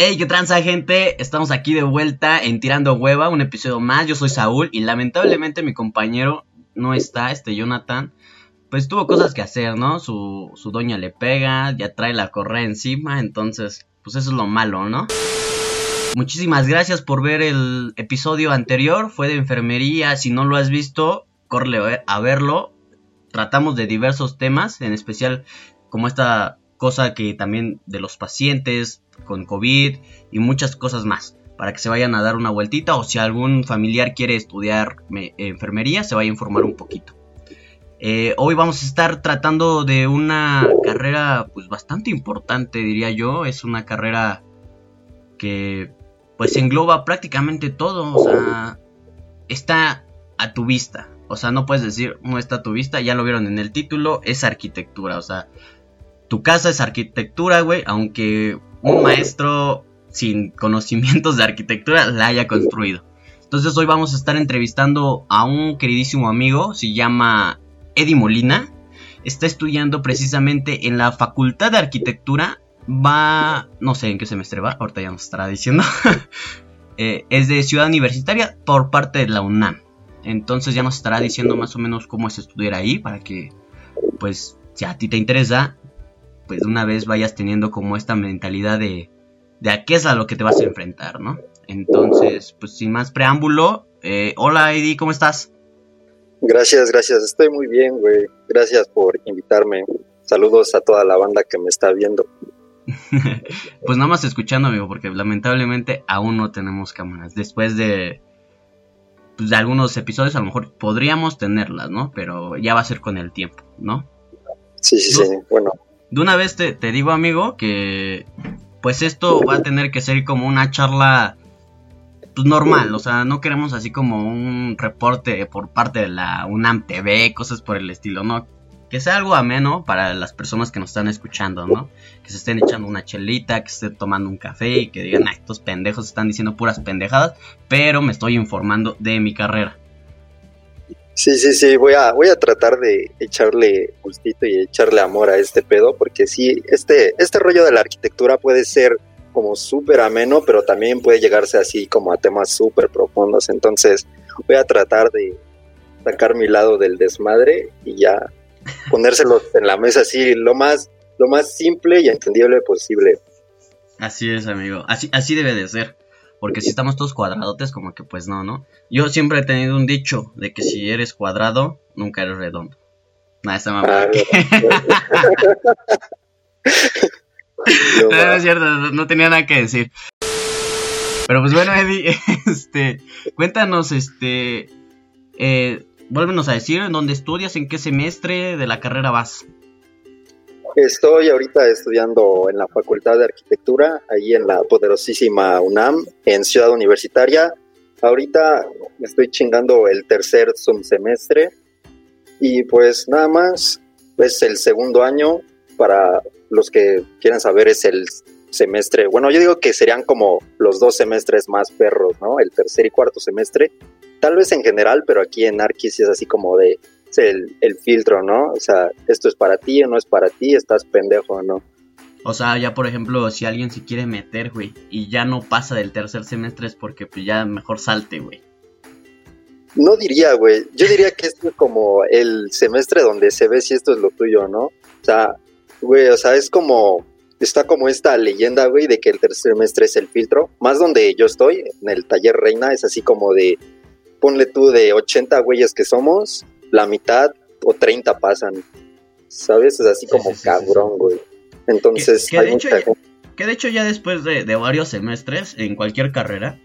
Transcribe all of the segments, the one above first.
Hey, qué tranza gente, estamos aquí de vuelta en Tirando Hueva, un episodio más, yo soy Saúl y lamentablemente mi compañero no está, este Jonathan, pues tuvo cosas que hacer, ¿no? Su, su doña le pega, ya trae la correa encima, entonces, pues eso es lo malo, ¿no? Muchísimas gracias por ver el episodio anterior, fue de enfermería, si no lo has visto, corre a verlo, tratamos de diversos temas, en especial como esta cosa que también de los pacientes con COVID y muchas cosas más para que se vayan a dar una vueltita o si algún familiar quiere estudiar enfermería se vaya a informar un poquito. Eh, hoy vamos a estar tratando de una carrera pues bastante importante diría yo, es una carrera que pues engloba prácticamente todo, o sea, está a tu vista, o sea, no puedes decir no está a tu vista, ya lo vieron en el título, es arquitectura, o sea, tu casa es arquitectura, güey, aunque un maestro sin conocimientos de arquitectura la haya construido. Entonces hoy vamos a estar entrevistando a un queridísimo amigo, se llama Eddie Molina, está estudiando precisamente en la Facultad de Arquitectura, va, no sé en qué semestre va, ahorita ya nos estará diciendo, eh, es de Ciudad Universitaria por parte de la UNAM. Entonces ya nos estará diciendo más o menos cómo es estudiar ahí para que, pues, si a ti te interesa, pues de una vez vayas teniendo como esta mentalidad de, de a qué es a lo que te vas a enfrentar, ¿no? Entonces, pues sin más preámbulo, eh, hola Eddie, ¿cómo estás? Gracias, gracias, estoy muy bien, güey. Gracias por invitarme. Saludos a toda la banda que me está viendo. pues nada más escuchando, amigo, porque lamentablemente aún no tenemos cámaras. Después de, pues, de algunos episodios, a lo mejor podríamos tenerlas, ¿no? Pero ya va a ser con el tiempo, ¿no? Sí, sí, sí. Bueno, de una vez te, digo, amigo, que pues esto va a tener que ser como una charla pues, normal, o sea, no queremos así como un reporte por parte de la UNAM TV, cosas por el estilo, no. Que sea algo ameno para las personas que nos están escuchando, ¿no? Que se estén echando una chelita, que se estén tomando un café y que digan, ah, estos pendejos están diciendo puras pendejadas, pero me estoy informando de mi carrera. Sí, sí, sí, voy a, voy a tratar de echarle gustito y echarle amor a este pedo, porque sí, este, este rollo de la arquitectura puede ser como súper ameno, pero también puede llegarse así como a temas súper profundos. Entonces, voy a tratar de sacar mi lado del desmadre y ya ponérselos en la mesa así, lo más, lo más simple y entendible posible. Así es, amigo. Así, así debe de ser. Porque si estamos todos cuadradotes, como que pues no, ¿no? Yo siempre he tenido un dicho de que si eres cuadrado, nunca eres redondo. Nada, esa mamá. Ah, no, es cierto, no, tenía nada que decir. Pero pues bueno, Eddie, este, cuéntanos, este, eh, vuélvenos a decir en dónde estudias, en qué semestre de la carrera vas. Estoy ahorita estudiando en la Facultad de Arquitectura, ahí en la poderosísima UNAM, en Ciudad Universitaria. Ahorita estoy chingando el tercer semestre y pues nada más es el segundo año. Para los que quieran saber es el semestre, bueno, yo digo que serían como los dos semestres más perros, ¿no? El tercer y cuarto semestre, tal vez en general, pero aquí en Arquis es así como de el, el filtro, ¿no? O sea, esto es para ti o no es para ti, estás pendejo, ¿no? O sea, ya por ejemplo, si alguien se quiere meter, güey, y ya no pasa del tercer semestre es porque pues ya mejor salte, güey. No diría, güey. Yo diría que esto es como el semestre donde se ve si esto es lo tuyo, ¿no? O sea, güey, o sea, es como, está como esta leyenda, güey, de que el tercer semestre es el filtro. Más donde yo estoy, en el taller Reina, es así como de, ponle tú de 80 güeyes que somos, la mitad o 30 pasan. ¿Sabes? Es así como cabrón, güey. Entonces, que, de hecho, ya, que, de hecho, ya, después de, varios semestres en cualquier carrera,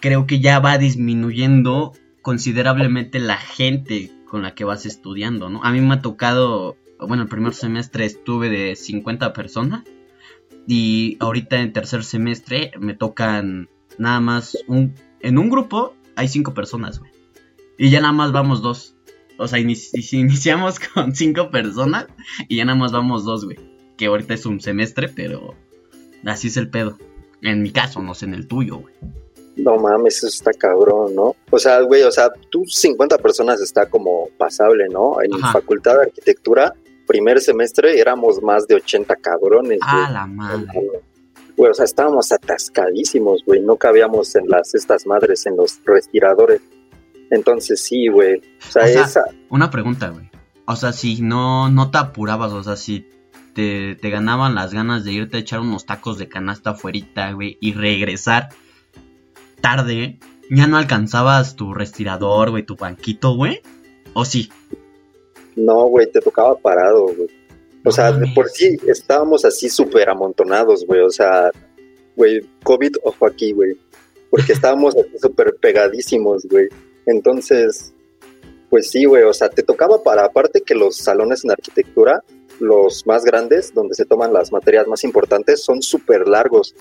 creo que ya va disminuyendo considerablemente la gente con la que vas estudiando, ¿no? A mí me ha tocado, bueno, el primer semestre estuve de 50 personas y ahorita en tercer semestre me tocan nada más un... En un grupo hay cinco personas, güey. Y ya nada más vamos dos. O sea, iniciamos con cinco personas y ya nada más vamos dos, güey. Que ahorita es un semestre, pero así es el pedo. En mi caso, no sé en el tuyo, güey. No mames, eso está cabrón, ¿no? O sea, güey, o sea, tú 50 personas está como pasable, ¿no? En la facultad de arquitectura, primer semestre éramos más de 80 cabrones. Ah, la madre. güey, o sea, estábamos atascadísimos, güey, no cabíamos en las estas madres, en los respiradores. Entonces sí, güey. O sea, esa... Una pregunta, güey. O sea, si no, no te apurabas, o sea, si te, te, ganaban las ganas de irte a echar unos tacos de canasta afuera, güey, y regresar tarde, ya no alcanzabas tu respirador, güey, tu banquito, güey. ¿O sí? No, güey, te tocaba parado, güey. O sea, de por sí estábamos así súper amontonados, güey. O sea, güey, COVID, ojo aquí, güey. Porque estábamos súper pegadísimos, güey. Entonces, pues sí, güey. O sea, te tocaba para, aparte que los salones en arquitectura, los más grandes, donde se toman las materias más importantes, son súper largos.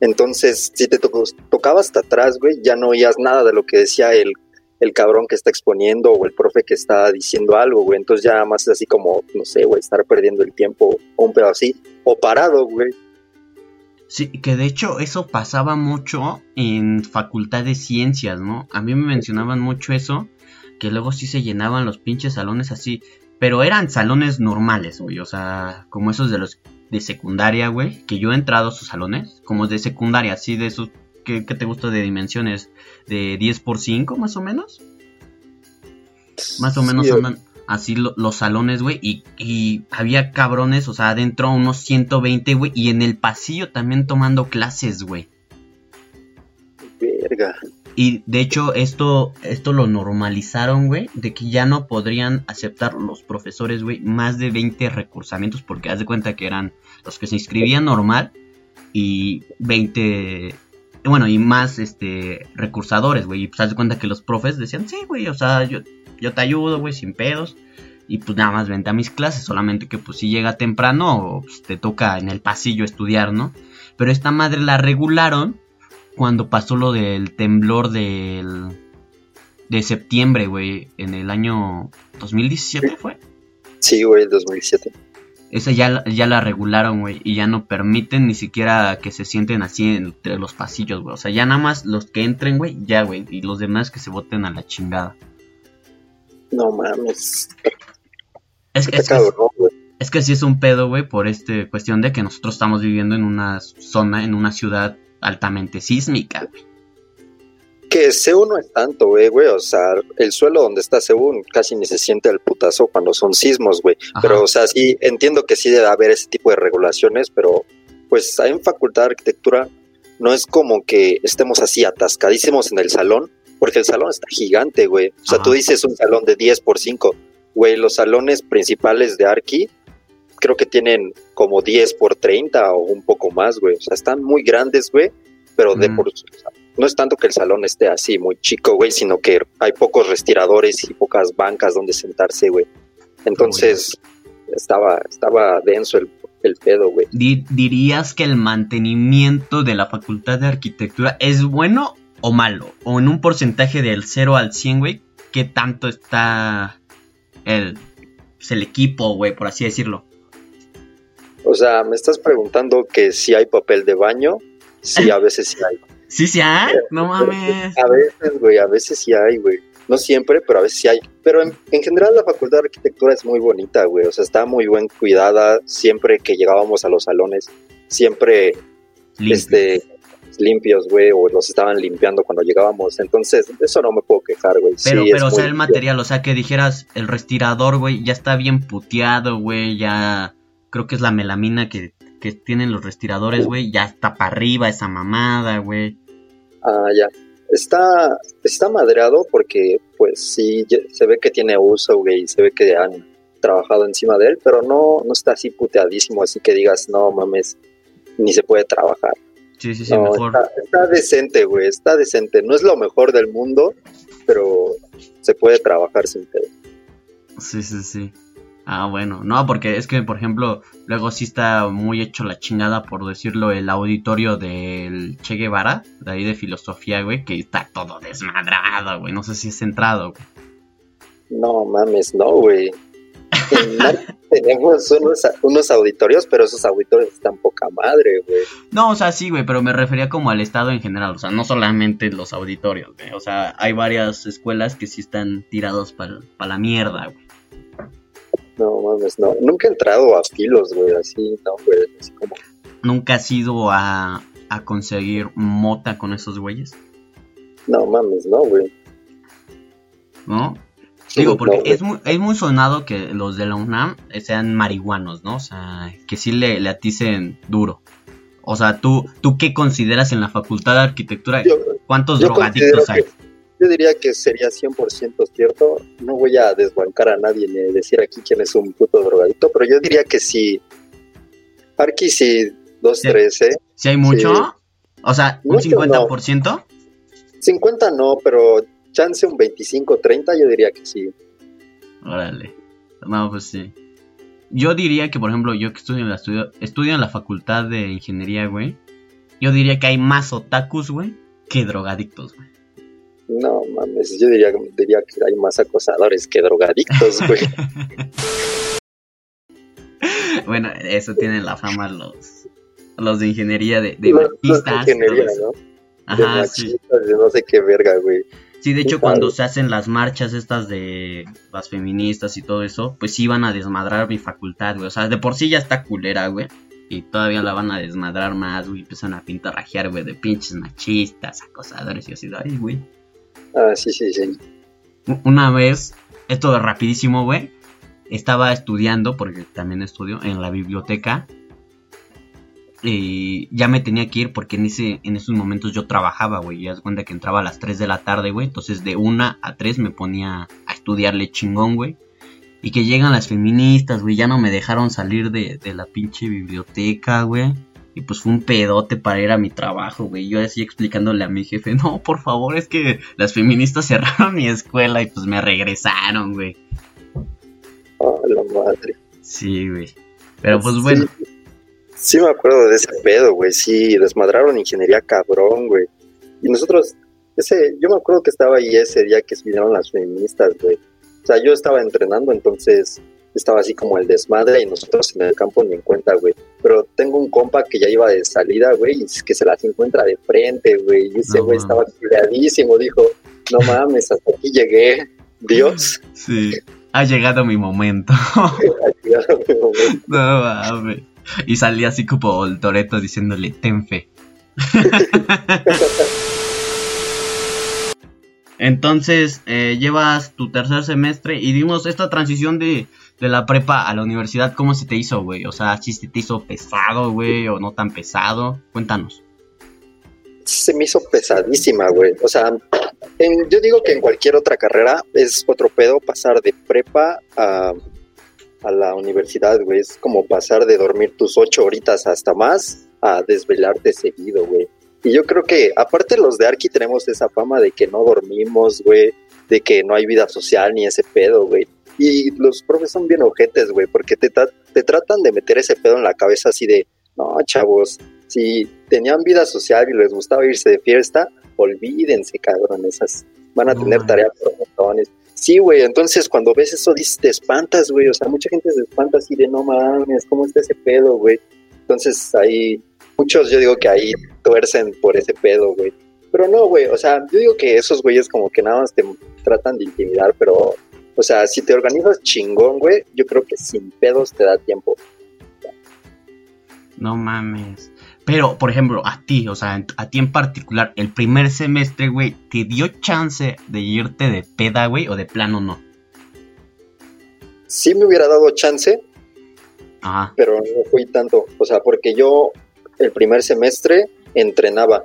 Entonces, si te tocaba hasta atrás, güey, ya no oías nada de lo que decía el el cabrón que está exponiendo o el profe que está diciendo algo, güey. Entonces ya más es así como, no sé, güey, estar perdiendo el tiempo o un pedo así, o parado, güey. Sí, que de hecho eso pasaba mucho en facultad de ciencias, ¿no? A mí me mencionaban mucho eso, que luego sí se llenaban los pinches salones así, pero eran salones normales, güey, o sea, como esos de los de secundaria, güey, que yo he entrado a sus salones, como de secundaria, así de esos ¿qué, te gusta de dimensiones? ¿De 10 por 5 más o menos? Más o menos andan así los salones, güey. Y, había cabrones, o sea, adentro unos 120, güey. Y en el pasillo también tomando clases, güey. Verga. Y de hecho, esto, esto lo normalizaron, güey. De que ya no podrían aceptar los profesores, güey, más de 20 recursamientos. Porque haz de cuenta que eran los que se inscribían normal y 20 bueno, y más este recursadores, güey. Y pues haz de cuenta que los profes decían, sí, güey, o sea, yo, yo te ayudo, güey, sin pedos. Y pues nada más vente a mis clases, solamente que pues si llega temprano, pues, te toca en el pasillo estudiar, ¿no? Pero esta madre la regularon cuando pasó lo del temblor del de septiembre, güey, en el año 2017 fue. Sí, güey, 2017. Esa ya, ya la regularon, güey, y ya no permiten ni siquiera que se sienten así entre los pasillos, güey. O sea, ya nada más los que entren, güey, ya, güey, y los demás que se voten a la chingada. No mames. Es que, es, que, es que sí es un pedo, güey, por esta cuestión de que nosotros estamos viviendo en una zona, en una ciudad altamente sísmica, güey. Que Seúl no es tanto, güey, güey. O sea, el suelo donde está Seúl casi ni se siente el putazo cuando son sismos, güey. Pero, o sea, sí, entiendo que sí debe haber ese tipo de regulaciones, pero pues hay en Facultad de Arquitectura no es como que estemos así atascadísimos en el salón, porque el salón está gigante, güey. O sea, tú dices un salón de 10 por 5. Güey, los salones principales de Arqui creo que tienen como 10 por 30 o un poco más, güey. O sea, están muy grandes, güey, pero de mm. por no es tanto que el salón esté así muy chico, güey, sino que hay pocos respiradores y pocas bancas donde sentarse, güey. Entonces, estaba, estaba denso el, el pedo, güey. ¿Dirías que el mantenimiento de la Facultad de Arquitectura es bueno o malo? O en un porcentaje del 0 al 100, güey, ¿qué tanto está el, pues, el equipo, güey, por así decirlo? O sea, me estás preguntando que si hay papel de baño. Sí, a veces sí hay. Sí, sí hay, no mames. A veces, güey, a veces sí hay, güey. No siempre, pero a veces sí hay. Pero en, general la Facultad de Arquitectura es muy bonita, güey. O sea, está muy bien cuidada. Siempre que llegábamos a los salones, siempre este, limpios, güey, o los estaban limpiando cuando llegábamos. Entonces, eso no me puedo quejar, güey. Pero, pero, o sea, el material, o sea, que dijeras, el respirador, güey, ya está bien puteado, güey, ya creo que es la melamina que que tienen los respiradores, güey, ya está para arriba esa mamada, güey. Ah, ya. Está, está madreado porque, pues sí, se ve que tiene uso, güey, se ve que han trabajado encima de él, pero no, no está así puteadísimo, así que digas, no mames, ni se puede trabajar. Sí, sí, sí, mejor. Está, decente, güey, está decente. No es lo mejor del mundo, pero se puede trabajar sin pedo. Sí, sí, sí. Ah, bueno, no, porque es que, por ejemplo, luego sí está muy hecho la chingada, por decirlo, el auditorio del Che Guevara, de ahí de filosofía, güey, que está todo desmadrado, güey. No sé si es entrado, güey. No mames, no, güey. Tenemos unos, auditorios, pero esos auditorios están poca madre, güey. No, o sea, sí, güey, pero me refería como al estado en general, o sea, no solamente los auditorios, güey. O sea, hay varias escuelas que sí están tirados para la mierda, güey. No mames, no. Nunca he entrado a filos, güey, así, no, güey, así como. ¿Nunca has ido a, a conseguir mota con esos güeyes? No mames, no, güey. ¿No? Digo, porque es muy, es muy sonado que los de la UNAM sean marihuanos, ¿no? O sea, que sí le, le aticen duro. O sea, ¿tú, ¿tú qué consideras en la Facultad de Arquitectura? ¿Cuántos drogadictos hay? yo diría que sería 100% cierto. No voy a desbancar a nadie ni decir aquí quién es un puto drogadicto, pero yo diría que sí. Arqui sí, dos, tres, ¿eh? ¿Sí hay mucho? O sea, ¿un 50%? 50 no, pero chance un 25, 30, yo diría que sí. Órale. No, pues sí. Yo diría que, por ejemplo, yo que estudio en la, estudio, estudio en la facultad de ingeniería, güey. Yo diría que hay más otakus, güey, que drogadictos, güey. No mames, yo diría, diría que hay más acosadores que drogadictos, güey. bueno, eso tienen la fama los, los de ingeniería de, de los, machistas. de ingeniería, ¿no? Ajá, de sí. de no sé qué verga, güey. Sí, de hecho, cuando se hacen las marchas estas de las feministas y todo eso, pues sí van a desmadrar mi facultad, güey. O sea, de por sí ya está culera, güey. Y todavía la van a desmadrar más, güey. Empiezan a pintarrajear, güey, de pinches machistas, acosadores y así. Ay, güey. Ah, sí, sí, sí. Una vez, esto de rapidísimo, güey. Estaba estudiando, porque también estudio, en la biblioteca y ya me tenía que ir porque en ese en esos momentos yo trabajaba, güey. Ya se cuenta que entraba a las 3 de la tarde, güey. Entonces de 1 a 3 me ponía a estudiarle chingón, güey. Y que llegan las feministas, güey. Ya no me dejaron salir de, de la pinche biblioteca, güey. Y pues fue un pedote para ir a mi trabajo, güey. Yo así explicándole a mi jefe, no, por favor, es que las feministas cerraron mi escuela y pues me regresaron, güey. Oh, la madre. Sí, güey. Pero pues bueno. Sí me acuerdo de ese pedo, güey. Sí, desmadraron ingeniería cabrón, güey. Y nosotros, ese, yo me acuerdo que estaba ahí ese día que vinieron las feministas, güey. O sea, yo estaba entrenando, entonces estaba así como el desmadre y nosotros en el campo ni en cuenta, güey. Pero tengo un compa que ya iba de salida, güey, y que se las encuentra de frente, güey. Y ese güey estaba cuidadísimo, dijo, no mames, hasta aquí llegué, Dios. Sí, ha llegado mi momento. ha llegado mi momento. No mames. Y salía así como el Toreto diciéndole, ten fe. Entonces, eh, llevas tu tercer semestre y dimos esta transición de, de, la prepa a la universidad, ¿cómo se te hizo, güey? O sea, si se te hizo pesado, güey, o no tan pesado. Cuéntanos. Se me hizo pesadísima, güey. O sea, yo digo que en cualquier otra carrera es otro pedo pasar de prepa a, a la universidad, güey. Es como pasar de dormir tus ocho horitas hasta más a desvelarte seguido, güey. Y yo creo que, aparte los de Arki tenemos esa fama de que no dormimos, güey, de que no hay vida social ni ese pedo, güey. Y los profes son bien ojetes, güey, porque te, te tratan de meter ese pedo en la cabeza así de, no, chavos, si tenían vida social y les gustaba irse de fiesta, olvídense, cabrón, esas van a tener tareas por montones. Sí, güey, entonces cuando ves eso dices, te espantas, güey, o sea, mucha gente se espanta así de, no mames, ¿cómo está ese pedo, güey? Entonces ahí, muchos yo digo que ahí tuercen por ese pedo, güey. Pero no, güey, o sea, yo digo que esos güeyes como que nada más te tratan de intimidar, pero, o sea, si te organizas chingón, güey, yo creo que sin pedos te da tiempo. No mames. Pero, por ejemplo, a ti, o sea, a ti en particular, el primer semestre, güey, ¿te dio chance de irte de peda, güey, o de plano no? Sí me hubiera dado chance, Ajá. pero no fui tanto. O sea, porque yo el primer semestre entrenaba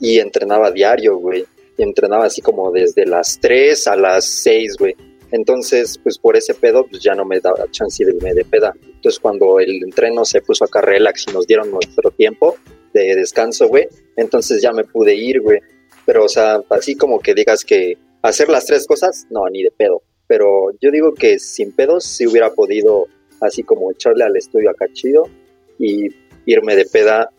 y entrenaba diario, güey. Y entrenaba así como desde las 3 a las 6, güey. Entonces, pues por ese pedo, pues ya no me daba chance de irme de peda. Entonces, cuando el entreno se puso acá relax y nos dieron nuestro tiempo de descanso, güey, entonces ya me pude ir, güey. Pero, o sea, así como que digas que hacer las tres cosas, no, ni de pedo. Pero yo digo que sin pedos sí hubiera podido, así como echarle al estudio acá chido y irme de peda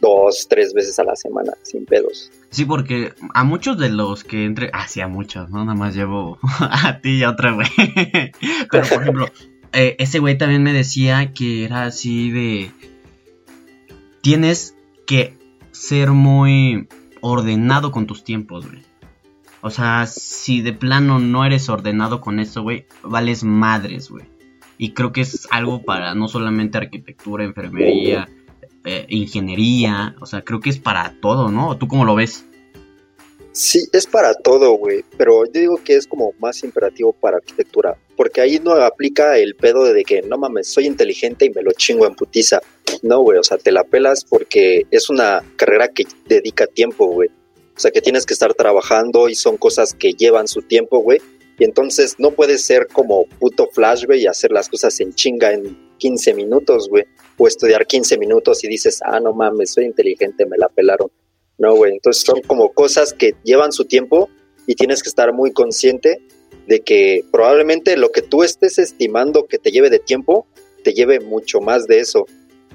dos, tres veces a la semana, sin pedos. Sí, porque a muchos de los que entre, ah, sí, a muchos, no nada más llevo a ti y a otra güey. Pero por ejemplo, eh, ese güey también me decía que era así de tienes que ser muy ordenado con tus tiempos, güey. O sea, si de plano no eres ordenado con eso, güey, vales madres, güey. Y creo que es algo para no solamente arquitectura, enfermería, eh, ingeniería, o sea, creo que es para todo, ¿no? ¿Tú cómo lo ves? Sí, es para todo, güey, pero yo digo que es como más imperativo para arquitectura, porque ahí no aplica el pedo de que, no mames, soy inteligente y me lo chingo en putiza. No, güey, o sea, te la pelas porque es una carrera que dedica tiempo, güey. O sea, que tienes que estar trabajando y son cosas que llevan su tiempo, güey. Y entonces no puedes ser como puto flash, güey, y hacer las cosas en chinga en 15 minutos, güey. O estudiar 15 minutos y dices, ah, no mames, soy inteligente, me la pelaron. No, güey. Entonces son como cosas que llevan su tiempo y tienes que estar muy consciente de que probablemente lo que tú estés estimando que te lleve de tiempo, te lleve mucho más de eso.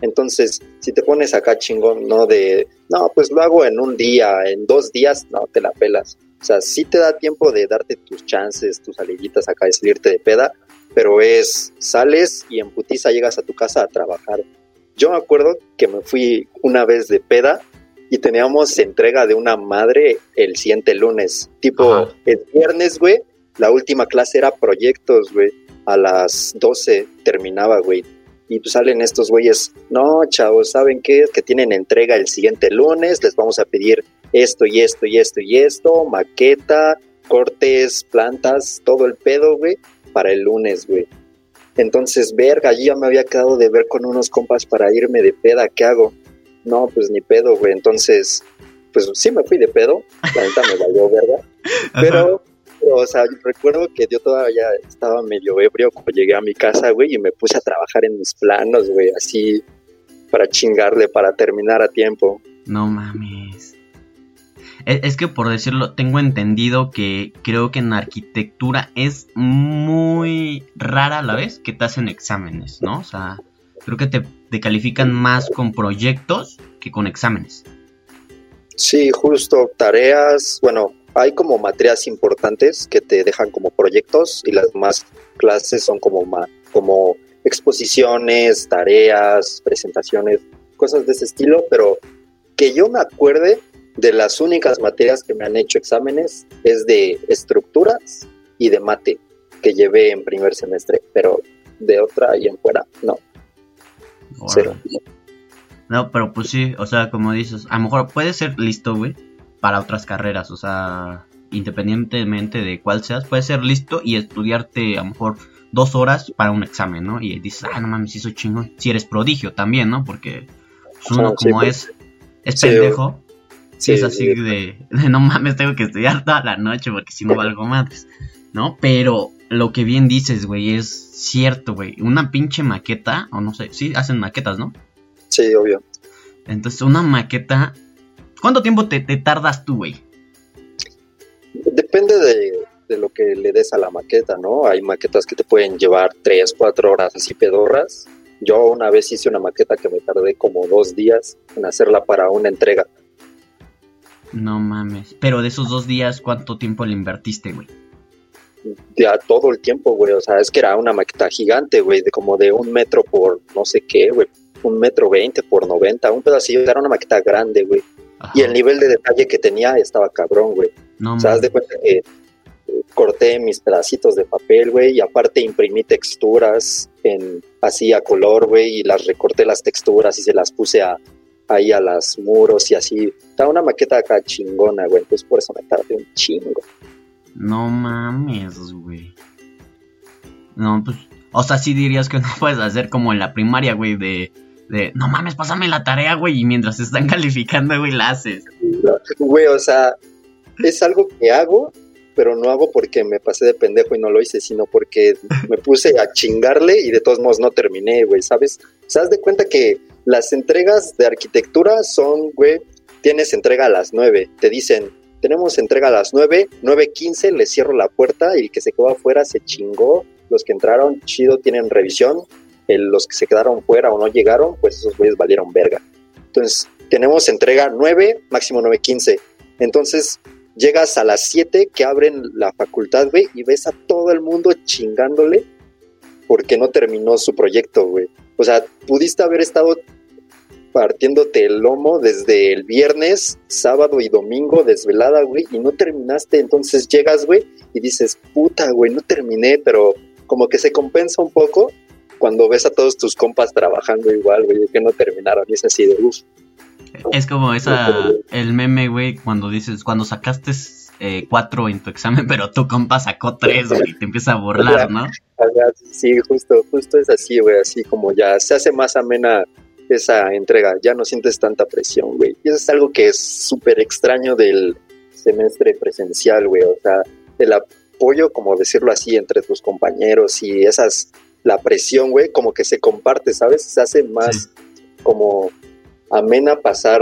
Entonces, si te pones acá chingón, no de, no, pues lo hago en un día, en dos días, no, te la pelas. O sea, sí te da tiempo de darte tus chances, tus alillitas acá, de salirte de peda, pero es, sales y en putiza llegas a tu casa a trabajar. Yo me acuerdo que me fui una vez de peda y teníamos entrega de una madre el siguiente lunes. Tipo, el viernes, güey, la última clase era proyectos, güey. A las 12 terminaba, güey. Y pues salen estos güeyes, no, chavos, ¿saben qué? Que tienen entrega el siguiente lunes, les vamos a pedir esto y esto y esto y esto, maqueta, cortes, plantas, todo el pedo, güey, para el lunes, güey. Entonces, verga, yo ya me había quedado de ver con unos compas para irme de peda, ¿qué hago? No, pues ni pedo, güey. Entonces, pues sí me fui de pedo. La neta me valió, ¿verdad? Pero, o sea, recuerdo que yo todavía estaba medio ebrio cuando llegué a mi casa, güey, y me puse a trabajar en mis planos, güey, así para chingarle, para terminar a tiempo. No mames. Es, es que por decirlo, tengo entendido que creo que en arquitectura es muy rara a la vez que te hacen exámenes, ¿no? O sea, creo que te, te califican más con proyectos que con exámenes. Sí, justo tareas, bueno, hay como materias importantes que te dejan como proyectos y las demás clases son como, como exposiciones, tareas, presentaciones, cosas de ese estilo, pero que yo me acuerde de las únicas materias que me han hecho exámenes es de estructuras y de mate que llevé en primer semestre, pero de otra y en fuera, no, No, pero pues sí, o sea, como dices, a lo mejor puede ser listo, güey, para otras carreras, o sea, independientemente de cuál seas, puede ser listo y estudiarte a lo mejor dos horas para un examen, ¿no? Y dices, ah, no mames, soy chingón. Si eres prodigio también, ¿no? Porque pues, uno Ah, sí, como pues. es, es Sí, pendejo, sí, es sí, así sí. de, de, no mames, tengo que estudiar toda la noche porque si no valgo madres, ¿no? Pero lo que bien dices, güey, es cierto, güey. Una pinche maqueta, o no sé, sí, hacen maquetas, ¿no? Sí, obvio. Entonces, una maqueta. ¿Cuánto tiempo te, te tardas tú, güey? Depende de, de lo que le des a la maqueta, ¿no? Hay maquetas que te pueden llevar tres, cuatro horas así pedorras. Yo una vez hice una maqueta que me tardé como dos días en hacerla para una entrega. No mames. Pero de esos dos días, ¿cuánto tiempo le invertiste, güey? Ya todo el tiempo, güey. O sea, es que era una maqueta gigante, güey, de como de un metro por no sé qué, güey. Un metro veinte por noventa, un pedacillo. Era una maqueta grande, güey. Ajá. Y el nivel de detalle que tenía estaba cabrón, güey. No O sea, haz de cuenta que eh, corté mis pedacitos de papel, güey, y aparte imprimí texturas en así a color, güey, y las recorté las texturas y se las puse a, ahí a las muros y así. Estaba una maqueta acá chingona, güey, entonces por eso me tardé un chingo. No mames, güey. No, pues. O sea, sí dirías que no puedes hacer como en la primaria, güey, de. De, no mames, pásame la tarea, güey, y mientras están calificando, güey, la haces. Güey, o sea, es algo que hago, pero no hago porque me pasé de pendejo y no lo hice, sino porque me puse a chingarle y de todos modos no terminé, güey, ¿sabes? O sea, haz de cuenta que las entregas de arquitectura son, güey, tienes entrega a las 9, te dicen, tenemos entrega a las 9, 9.15, le cierro la puerta y el que se quedó afuera se chingó, los que entraron, chido, tienen revisión, el- los que se quedaron fuera o no llegaron, pues esos güeyes valieron verga. Entonces, tenemos entrega 9, máximo 9.15. Entonces, llegas a las 7 que abren la facultad, güey, y ves a todo el mundo chingándole porque no terminó su proyecto, güey. O sea, pudiste haber estado partiéndote el lomo desde el viernes, sábado y domingo desvelada, güey, y no terminaste. Entonces llegas, güey, y dices, puta, güey, no terminé, pero como que se compensa un poco cuando ves a todos tus compas trabajando igual, güey, que no terminaron, y es así de uff. Es como esa, el meme, güey, cuando dices, cuando sacaste eh, cuatro en tu examen, pero tu compa sacó tres, güey, y te empieza a burlar, ¿no? Sí, justo, justo es así, güey, así como ya se hace más amena esa entrega, ya no sientes tanta presión, güey. Y eso es algo que es súper extraño del semestre presencial, güey, o sea, el apoyo, como decirlo así, entre tus compañeros y esas, la presión, güey, como que se comparte, ¿sabes? Se hace más como amena pasar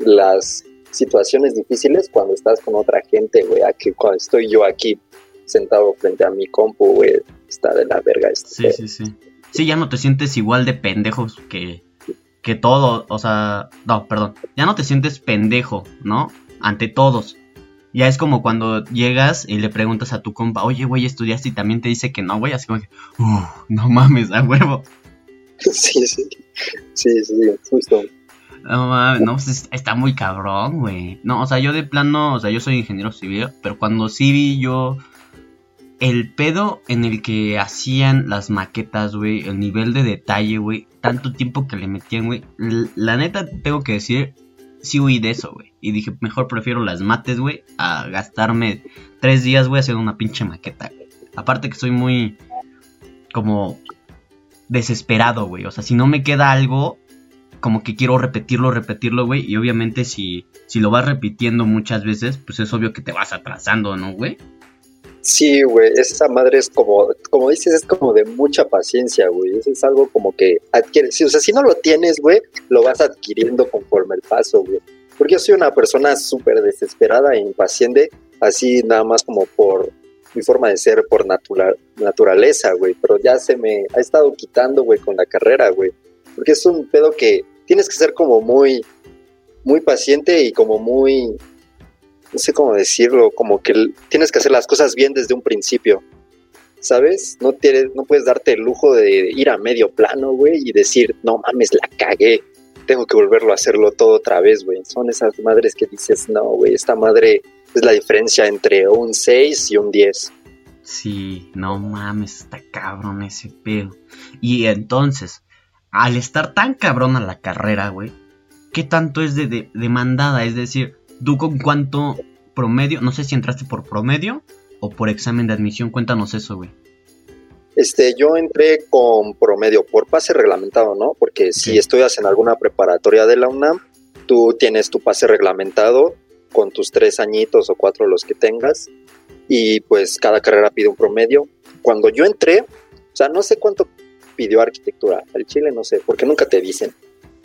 las situaciones difíciles cuando estás con otra gente, güey, a que cuando estoy yo aquí sentado frente a mi compu, güey, está de la verga. Este sí, sí, sí. Sí, ya no te sientes igual de pendejos que, que todo, o sea, no, perdón, ya no te sientes pendejo, ¿no? Ante todos. Ya es como cuando llegas y le preguntas a tu compa, oye, güey, estudiaste y también te dice que no, güey, así como que, no mames, a huevo. Sí, sí, sí, sí, justo. No mames, no, pues está muy cabrón, güey. No, o sea, yo de plano, o sea, yo soy ingeniero civil, pero cuando sí vi yo el pedo en el que hacían las maquetas, güey, el nivel de detalle, güey, tanto tiempo que le metían, güey, la neta tengo que decir, sí huí de eso, güey. Y dije, mejor prefiero las mates, güey, a gastarme tres días, güey, haciendo una pinche maqueta. Aparte que soy muy, como, desesperado, güey. O sea, si no me queda algo, como que quiero repetirlo, repetirlo, güey. Y obviamente si, si lo vas repitiendo muchas veces, pues es obvio que te vas atrasando, ¿no, güey? Sí, güey, esa madre es como, como dices, es como de mucha paciencia, güey. Eso es algo como que adquieres. o sea, si no lo tienes, güey, lo vas adquiriendo conforme el paso, güey. Porque yo soy una persona súper desesperada e impaciente, así nada más como por mi forma de ser, por natural, naturaleza, güey. Pero ya se me ha estado quitando, güey, con la carrera, güey. Porque es un pedo que tienes que ser como muy, muy paciente y como muy no sé cómo decirlo, como que tienes que hacer las cosas bien desde un principio, ¿sabes? No, tienes, no puedes darte el lujo de ir a medio plano, güey, y decir, no mames, la cagué, tengo que volverlo a hacerlo todo otra vez, güey. Son esas madres que dices, no, güey, esta madre es la diferencia entre un 6 y un 10. Sí, no mames, está cabrón ese pedo. Y entonces, al estar tan cabrón a la carrera, güey, ¿qué tanto es de demandada? Es decir, ¿Tú con cuánto promedio? No sé si entraste por promedio o por examen de admisión. Cuéntanos eso, güey. Este, yo entré con promedio por pase reglamentado, ¿no? Porque si estudias en alguna preparatoria de la UNAM, tú tienes tu pase reglamentado con tus tres añitos o cuatro los que tengas y pues cada carrera pide un promedio. Cuando yo entré, o sea, no sé cuánto pidió arquitectura, al Chile no sé, porque nunca te dicen,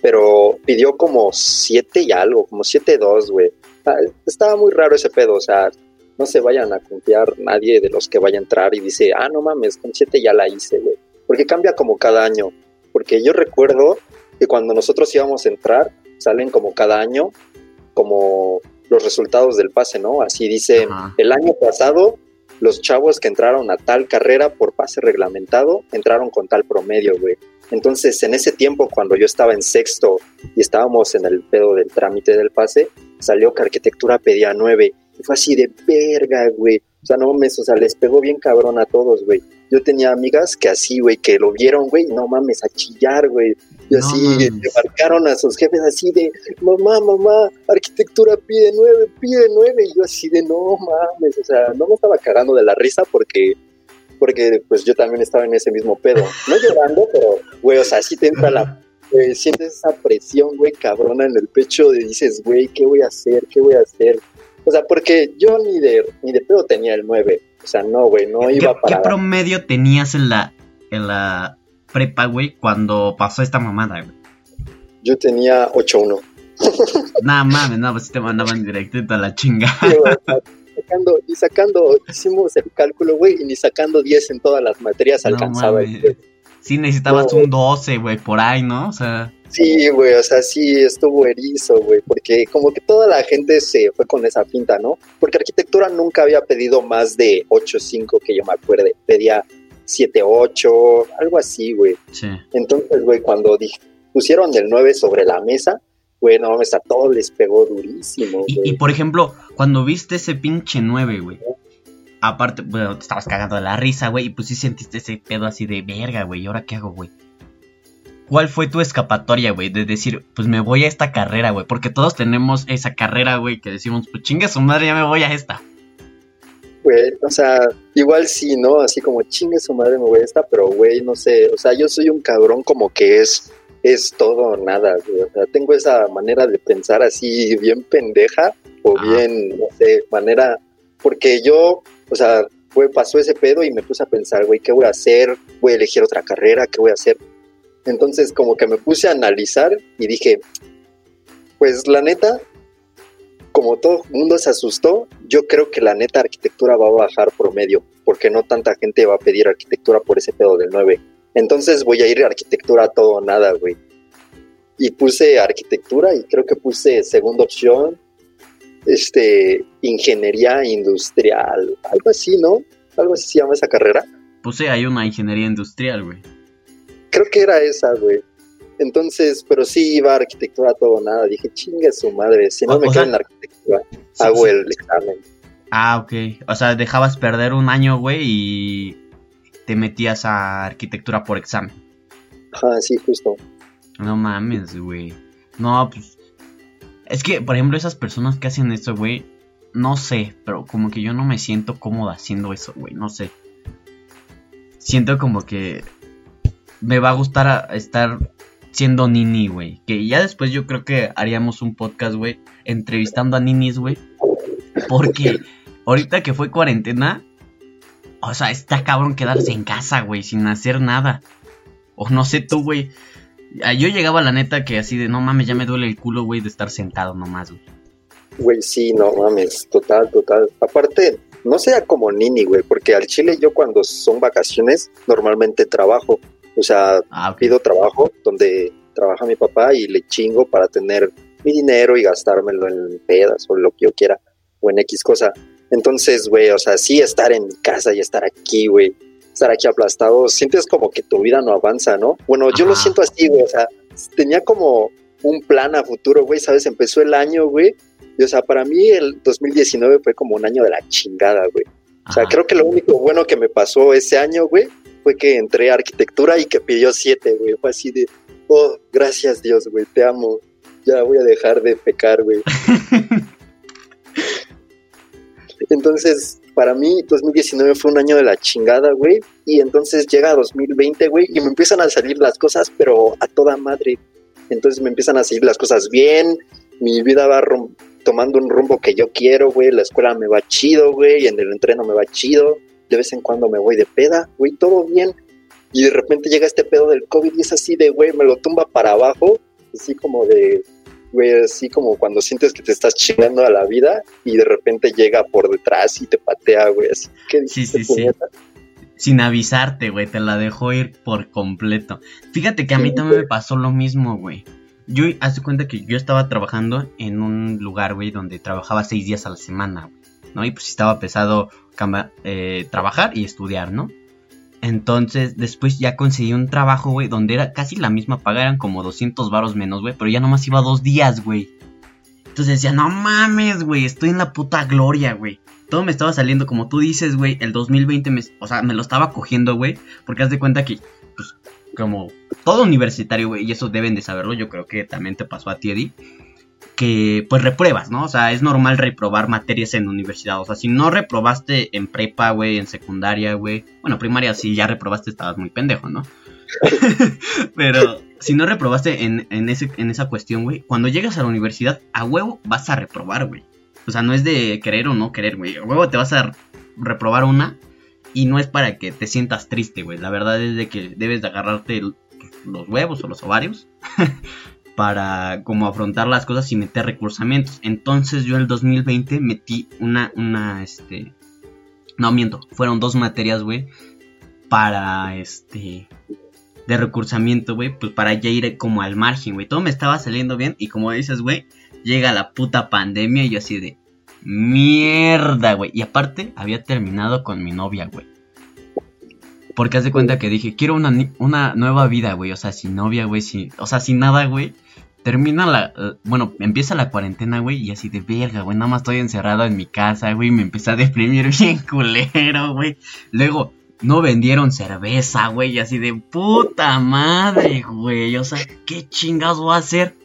pero pidió como siete y algo, como siete dos, güey. Ah, estaba muy raro ese pedo, o sea, no se vayan a confiar nadie de los que vaya a entrar y dice, ah, no mames, con 7 ya la hice, güey. Porque cambia como cada año. Porque yo recuerdo que cuando nosotros íbamos a entrar, salen como cada año, como los resultados del pase, ¿no? Así dice, el año pasado, los chavos que entraron a tal carrera por pase reglamentado, entraron con tal promedio, güey. Entonces, en ese tiempo, cuando yo estaba en sexto y estábamos en el pedo del trámite del pase, salió que arquitectura pedía nueve. Y fue así de verga, güey. O sea, no mames, o sea, les pegó bien cabrón a todos, güey. Yo tenía amigas que así, güey, que lo vieron, güey, no mames, a chillar, güey. Y así, le marcaron a sus jefes así de, mamá, mamá, arquitectura pide nueve, pide nueve. Y yo así de, no mames, o sea, no me estaba cagando de la risa porque porque pues yo también estaba en ese mismo pedo. No llorando, pero, güey, o sea, sí te entra la... sientes esa presión, güey, cabrona en el pecho y dices, güey, ¿qué voy a hacer? ¿Qué voy a hacer? O sea, porque yo ni de, ni de pedo tenía el 9. O sea, no, güey, no iba para... ¿Qué promedio tenías en la, en la prepa, güey, cuando pasó esta mamada, güey? Yo tenía 8-1. Nada mames, no, pues te mandaban directito a la chingada sacando, y sacando, hicimos el cálculo, güey, y ni sacando 10 en todas las materias alcanzaba. sí, necesitabas un 12, güey, por ahí, ¿no? O sea. Sí, güey, o sea, sí estuvo erizo, güey, porque como que toda la gente se fue con esa pinta, ¿no? Porque arquitectura nunca había pedido más de 8.5 que yo me acuerde, pedía 7.8, algo así, güey. Sí. Entonces, güey, cuando pusieron el 9 sobre la mesa, güey, no mames, a todos les pegó durísimo. Y, y, por ejemplo, cuando viste ese pinche 9, güey, aparte, bueno, te estabas cagando de la risa, güey, y pues sí sentiste ese pedo así de verga, güey, ¿y ahora qué hago, güey? ¿Cuál fue tu escapatoria, güey? De decir, pues me voy a esta carrera, güey. Porque todos tenemos esa carrera, güey, que decimos, pues chingue su madre, ya me voy a esta. Güey, o sea, igual sí, ¿no? Así como chingue su madre, me voy a esta, pero güey, no sé. O sea, yo soy un cabrón como que es, es todo o nada, güey. O sea, tengo esa manera de pensar así bien pendeja o bien, no sé, manera. Porque yo, o sea, pasó ese pedo y me puse a pensar, güey, ¿qué voy a hacer? Voy a elegir otra carrera, ¿qué voy a hacer? Entonces como que me puse a analizar y dije, pues la neta, como todo el mundo se asustó, yo creo que la neta arquitectura va a bajar promedio, porque no tanta gente va a pedir arquitectura por ese pedo del 9. Entonces voy a ir a arquitectura todo o nada, güey. Y puse arquitectura y creo que puse segunda opción, este, ingeniería industrial, algo así, ¿no? Algo así se llama esa carrera. Puse ahí una ingeniería industrial, güey. Creo que era esa, güey. Entonces, pero sí iba a arquitectura todo nada. Dije, chingue su madre, si no me quedo en la arquitectura, hago el examen. Ah, ok. O sea, dejabas perder un año, güey, y te metías a arquitectura por examen. Ajá, sí, justo. No mames, güey. No, pues. Es que, por ejemplo, esas personas que hacen eso, güey, no sé, pero como que yo no me siento cómoda haciendo eso, güey, no sé. Siento como que me va a gustar estar siendo nini, güey. Que ya después yo creo que haríamos un podcast, güey, entrevistando a ninis, güey. Porque ahorita que fue cuarentena, o sea, está cabrón quedarse en casa, güey, sin hacer nada. O no sé tú, güey. Yo llegaba a la neta que así de, no mames, ya me duele el culo, güey, de estar sentado nomás, güey. Güey, sí, no mames, total, total. Aparte, no sea como nini, güey, porque al chile yo cuando son vacaciones normalmente trabajo. O sea, ah, pido trabajo donde trabaja mi papá y le chingo para tener mi dinero y gastármelo en pedas o lo que yo quiera o en X cosa. Entonces, güey, o sea, sí estar en mi casa y estar aquí, güey, estar aquí aplastado, sientes como que tu vida no avanza, ¿no? Bueno, yo lo siento así, güey, o sea, tenía como un plan a futuro, güey, ¿sabes? Empezó el año, güey, y o sea, para mí el 2019 fue como un año de la chingada, güey. O sea, creo que lo único bueno que me pasó ese año, güey, fue que entré a arquitectura y que pidió siete, güey. Fue así de, oh, gracias Dios, güey, te amo. Ya voy a dejar de pecar, güey. entonces, para mí, 2019 fue un año de la chingada, güey. Y entonces llega 2020, güey, y me empiezan a salir las cosas, pero a toda madre. Entonces me empiezan a salir las cosas bien, mi vida va tomando un rumbo que yo quiero, güey. La escuela me va chido, güey. En el entreno me va chido de vez en cuando me voy de peda, güey, todo bien. Y de repente llega este pedo del COVID y es así de, güey, me lo tumba para abajo, así como de, güey, así como cuando sientes que te estás chingando a la vida y de repente llega por detrás y te patea, güey, así. ¿Qué sí, sí, sí. Sin avisarte, güey, te la dejó ir por completo. Fíjate que a mí también me pasó lo mismo, güey. Yo, hace cuenta que yo estaba trabajando en un lugar, güey, donde trabajaba seis días a la semana, ¿no? Y pues estaba pesado eh, trabajar y estudiar, ¿no? Entonces, después ya conseguí un trabajo, güey, donde era casi la misma paga, eran como 200 varos menos, güey, pero ya nomás iba dos días, güey. Entonces decía, no mames, güey, estoy en la puta gloria, güey. Todo me estaba saliendo, como tú dices, güey, el 2020, me, o sea, me lo estaba cogiendo, güey, porque haz de cuenta que, pues, como todo universitario, güey, y eso deben de saberlo, yo creo que también te pasó a ti, que pues repruebas, ¿no? O sea, es normal reprobar materias en universidad. O sea, si no reprobaste en prepa, güey, en secundaria, güey. Bueno, primaria si ya reprobaste estabas muy pendejo, ¿no? Pero si no reprobaste en, en, ese, en esa cuestión, güey, cuando llegas a la universidad, a huevo vas a reprobar, güey. O sea, no es de querer o no querer, güey. A huevo te vas a reprobar una y no es para que te sientas triste, güey. La verdad es de que debes de agarrarte los huevos o los ovarios para como afrontar las cosas y meter recursamientos. Entonces yo el 2020 metí una, una, este, no miento, fueron dos materias, güey, para, este, de recursamiento, güey, pues para ya ir como al margen, güey. Todo me estaba saliendo bien y como dices, güey, llega la puta pandemia y yo así de, mierda, güey. Y aparte había terminado con mi novia, güey. Porque haz de cuenta que dije, quiero una, una nueva vida, güey. O sea, sin novia, güey. Sin, o sea, sin nada, güey termina la, eh, bueno, empieza la cuarentena, güey, y así de verga, güey, nada más estoy encerrado en mi casa, güey, me empecé a deprimir bien culero, güey. Luego, no vendieron cerveza, güey, y así de puta madre, güey, o sea, ¿qué chingados voy a hacer?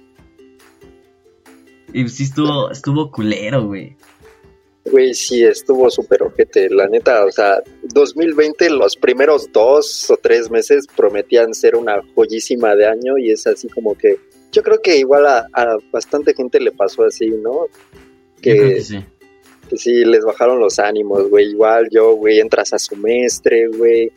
Y sí estuvo, estuvo culero, güey. Güey, sí, estuvo súper ojete, la neta, o sea, 2020, los primeros dos o tres meses prometían ser una joyísima de año y es así como que, yo creo que igual a, bastante gente le pasó así, ¿no? Que, sí. que sí, les bajaron los ánimos, güey, igual yo, güey, entras a semestre, güey,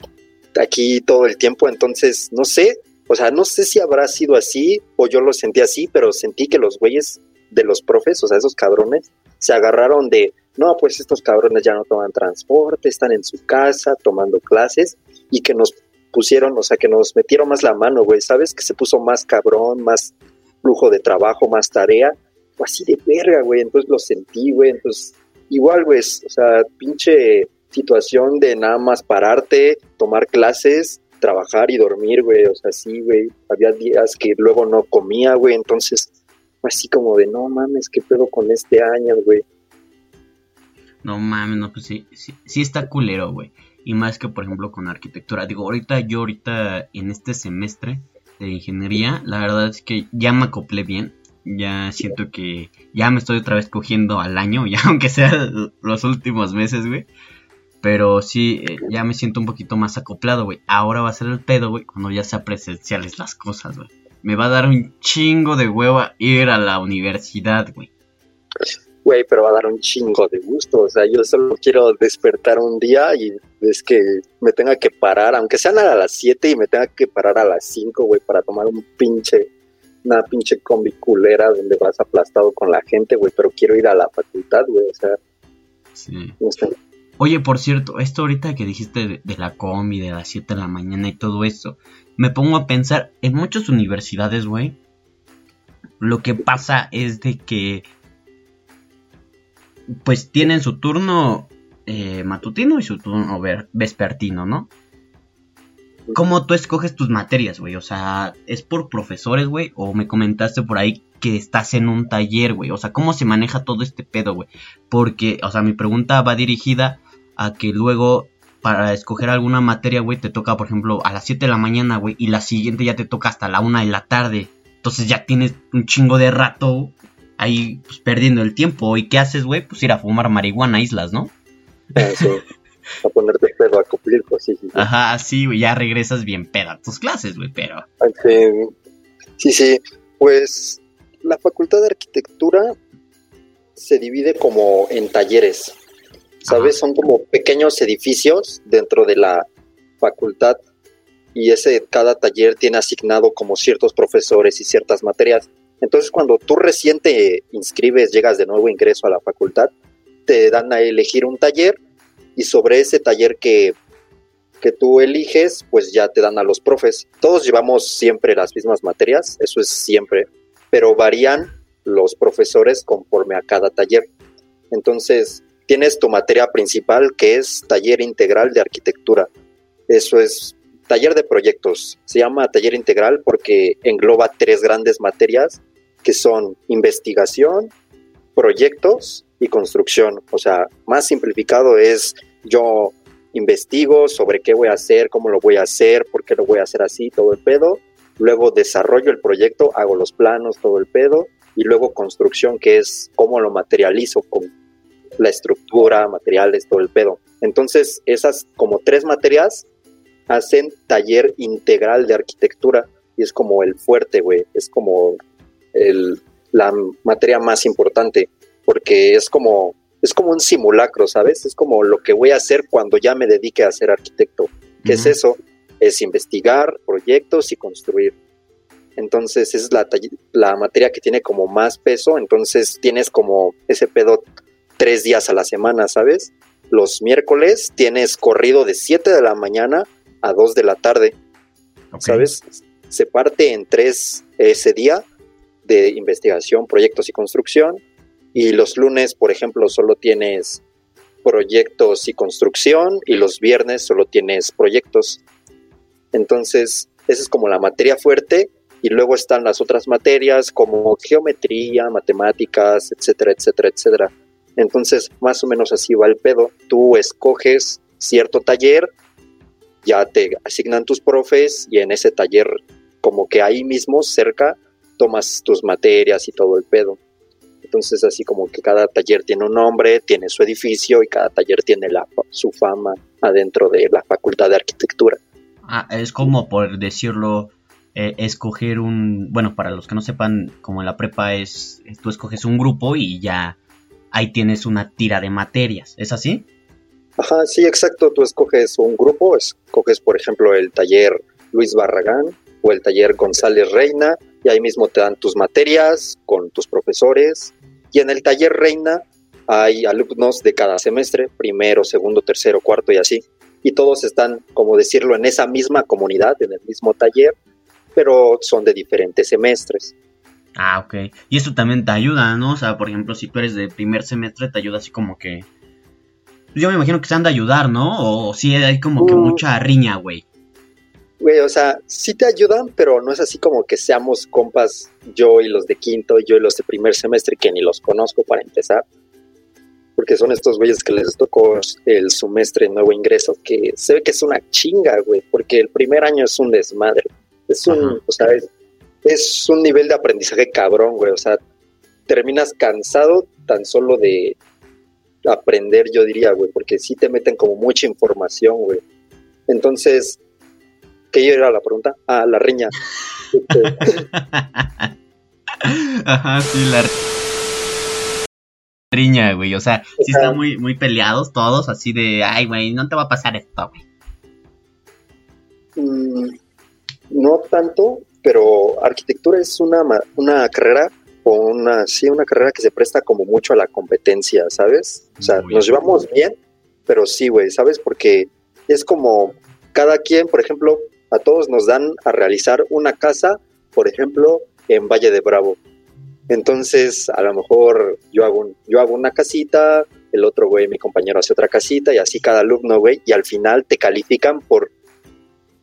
aquí todo el tiempo, entonces, no sé, o sea, no sé si habrá sido así o yo lo sentí así, pero sentí que los güeyes de los profes, o sea, esos cabrones, se agarraron de, no, pues estos cabrones ya no toman transporte, están en su casa tomando clases y que nos pusieron, o sea, que nos metieron más la mano, güey, ¿sabes? Que se puso más cabrón, más flujo de trabajo, más tarea, o así de verga, güey, entonces lo sentí, güey, entonces igual, güey, o sea, pinche situación de nada más pararte, tomar clases, trabajar y dormir, güey, o sea, sí, güey, había días que luego no comía, güey, entonces así como de, no mames, ¿qué pedo con este año, güey? No mames, no, pues sí, sí, sí está culero, güey. Y más que, por ejemplo, con arquitectura. Digo, ahorita yo, ahorita en este semestre de ingeniería, la verdad es que ya me acoplé bien. Ya siento que ya me estoy otra vez cogiendo al año, ya aunque sea los últimos meses, güey. Pero sí, eh, ya me siento un poquito más acoplado, güey. Ahora va a ser el pedo, güey, cuando ya sea presenciales las cosas, güey. Me va a dar un chingo de hueva ir a la universidad, güey güey, pero va a dar un chingo de gusto. O sea, yo solo quiero despertar un día y es que me tenga que parar, aunque sean a las 7 y me tenga que parar a las 5, güey, para tomar un pinche, una pinche combi culera donde vas aplastado con la gente, güey, pero quiero ir a la facultad, güey, o sea. Sí. Oye, por cierto, esto ahorita que dijiste de, la combi, de las 7 de la mañana y todo eso, me pongo a pensar, en muchas universidades, güey, lo que pasa es de que pues tienen su turno eh, matutino y su turno vespertino, ¿no? ¿Cómo tú escoges tus materias, güey? O sea, ¿es por profesores, güey? O me comentaste por ahí que estás en un taller, güey. O sea, ¿cómo se maneja todo este pedo, güey? Porque, o sea, mi pregunta va dirigida a que luego para escoger alguna materia, güey, te toca, por ejemplo, a las 7 de la mañana, güey, y la siguiente ya te toca hasta la 1 de la tarde. Entonces ya tienes un chingo de rato ahí pues, perdiendo el tiempo. ¿Y qué haces, güey? Pues ir a fumar marihuana a islas, ¿no? Ah, sí. A ponerte pedo a cumplir, pues sí, sí. Ajá, sí, güey, ya regresas bien peda a tus clases, güey, pero... Sí, sí, pues la Facultad de Arquitectura se divide como en talleres, ¿sabes? Son como pequeños edificios dentro de la facultad y ese cada taller tiene asignado como ciertos profesores y ciertas materias. Entonces, cuando tú recién te inscribes, llegas de nuevo ingreso a la facultad, te dan a elegir un taller y sobre ese taller que, que tú eliges, pues ya te dan a los profes. Todos llevamos siempre las mismas materias, eso es siempre, pero varían los profesores conforme a cada taller. Entonces, tienes tu materia principal que es taller integral de arquitectura. Eso es taller de proyectos. Se llama taller integral porque engloba tres grandes materias que son investigación, proyectos y construcción. O sea, más simplificado es yo investigo sobre qué voy a hacer, cómo lo voy a hacer, por qué lo voy a hacer así, todo el pedo. Luego desarrollo el proyecto, hago los planos, todo el pedo. Y luego construcción, que es cómo lo materializo con la estructura, materiales, todo el pedo. Entonces, esas como tres materias hacen taller integral de arquitectura y es como el fuerte, güey. Es como la materia más importante, porque es como, es como un simulacro, ¿sabes? Es como lo que voy a hacer cuando ya me dedique a ser arquitecto. ¿Qué es eso? Es investigar proyectos y construir. Entonces, es la, la materia que tiene como más peso, entonces tienes como ese pedo tres días a la semana, ¿sabes? Los miércoles tienes corrido de 7 de la mañana a 2 de la tarde, ¿sabes? Se parte en tres ese día de investigación, proyectos y construcción. Y los lunes, por ejemplo, solo tienes proyectos y construcción y los viernes solo tienes proyectos. Entonces, esa es como la materia fuerte y luego están las otras materias como geometría, matemáticas, etcétera, etcétera, etcétera. Entonces, más o menos así va el pedo. Tú escoges cierto taller, ya te asignan tus profes y en ese taller, como que ahí mismo, cerca, tomas tus materias y todo el pedo. Entonces, así como que cada taller tiene un nombre, tiene su edificio y cada taller tiene la, su fama adentro de la facultad de arquitectura. Ah, es como por decirlo, eh, escoger un, bueno, para los que no sepan, como en la prepa es, tú escoges un grupo y ya ahí tienes una tira de materias, ¿es así? Ajá, sí, exacto, tú escoges un grupo, escoges por ejemplo el taller Luis Barragán o el taller González Reina y ahí mismo te dan tus materias con tus profesores y en el taller Reina hay alumnos de cada semestre, primero, segundo, tercero, cuarto y así. Y todos están, como decirlo, en esa misma comunidad, en el mismo taller, pero son de diferentes semestres. Ah, ok. Y esto también te ayuda, ¿no? O sea, por ejemplo, si tú eres de primer semestre, te ayuda así como que... Yo me imagino que se han de ayudar, ¿no? O sí hay como que mm. mucha riña, güey. Güey, o sea, sí te ayudan, pero no es así como que seamos compas yo y los de quinto, yo y los de primer semestre, que ni los conozco para empezar. Porque son estos güeyes que les tocó el semestre nuevo ingreso, que se ve que es una chinga, güey, porque el primer año es un desmadre. Es un, o sea, es, un nivel de aprendizaje cabrón, güey. O sea, terminas cansado tan solo de aprender, yo diría, güey, porque sí te meten como mucha información, güey. Entonces, ¿Qué era la pregunta? Ah, la riña. Ajá, sí, la riña, güey. O sea, sí están muy, muy peleados todos, así de, ay, güey, no te va a pasar esto, güey. Mm, no tanto, pero arquitectura es una, una carrera o una, sí, una carrera que se presta como mucho a la competencia, ¿sabes? O sea, nos llevamos bien, pero sí, güey, ¿sabes? Porque es como cada quien, por ejemplo, a todos nos dan a realizar una casa, por ejemplo, en Valle de Bravo. Entonces, a lo mejor yo hago, yo hago una casita, el otro güey, mi compañero hace otra casita y así cada alumno, güey, y al final te califican por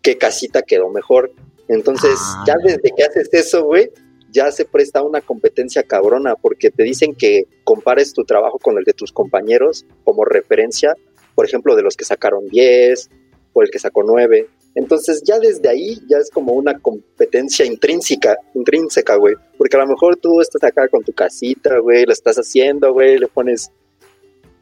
qué casita quedó mejor. Entonces, ah. ya desde que haces eso, güey, ya se presta una competencia cabrona porque te dicen que compares tu trabajo con el de tus compañeros como referencia, por ejemplo, de los que sacaron 10 o el que sacó 9. Entonces ya desde ahí ya es como una competencia intrínseca, intrínseca, güey. Porque a lo mejor tú estás acá con tu casita, güey, la estás haciendo, güey, le pones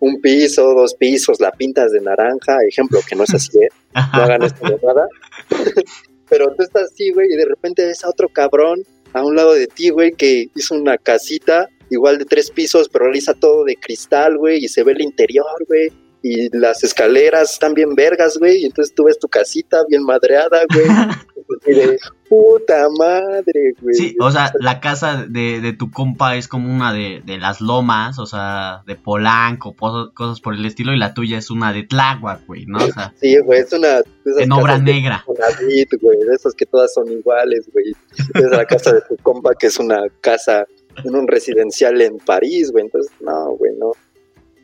un piso, dos pisos, la pintas de naranja, ejemplo, que no es así, ¿eh? No hagan esto de nada. Pero tú estás así, güey, y de repente ves a otro cabrón a un lado de ti, güey, que hizo una casita igual de tres pisos, pero realiza todo de cristal, güey, y se ve el interior, güey y las escaleras están bien vergas, güey, y entonces tú ves tu casita bien madreada, güey. y de puta madre, güey. Sí, o sea, la casa de, de tu compa es como una de, de, las lomas, o sea, de Polanco, cosas por el estilo, y la tuya es una de Tláhuac, güey, ¿no? O sea, sí, güey, es una... En obra negra. Güey, de esas que todas son iguales, güey. Es la casa de tu compa que es una casa en un residencial en París, güey, entonces, no, güey, no.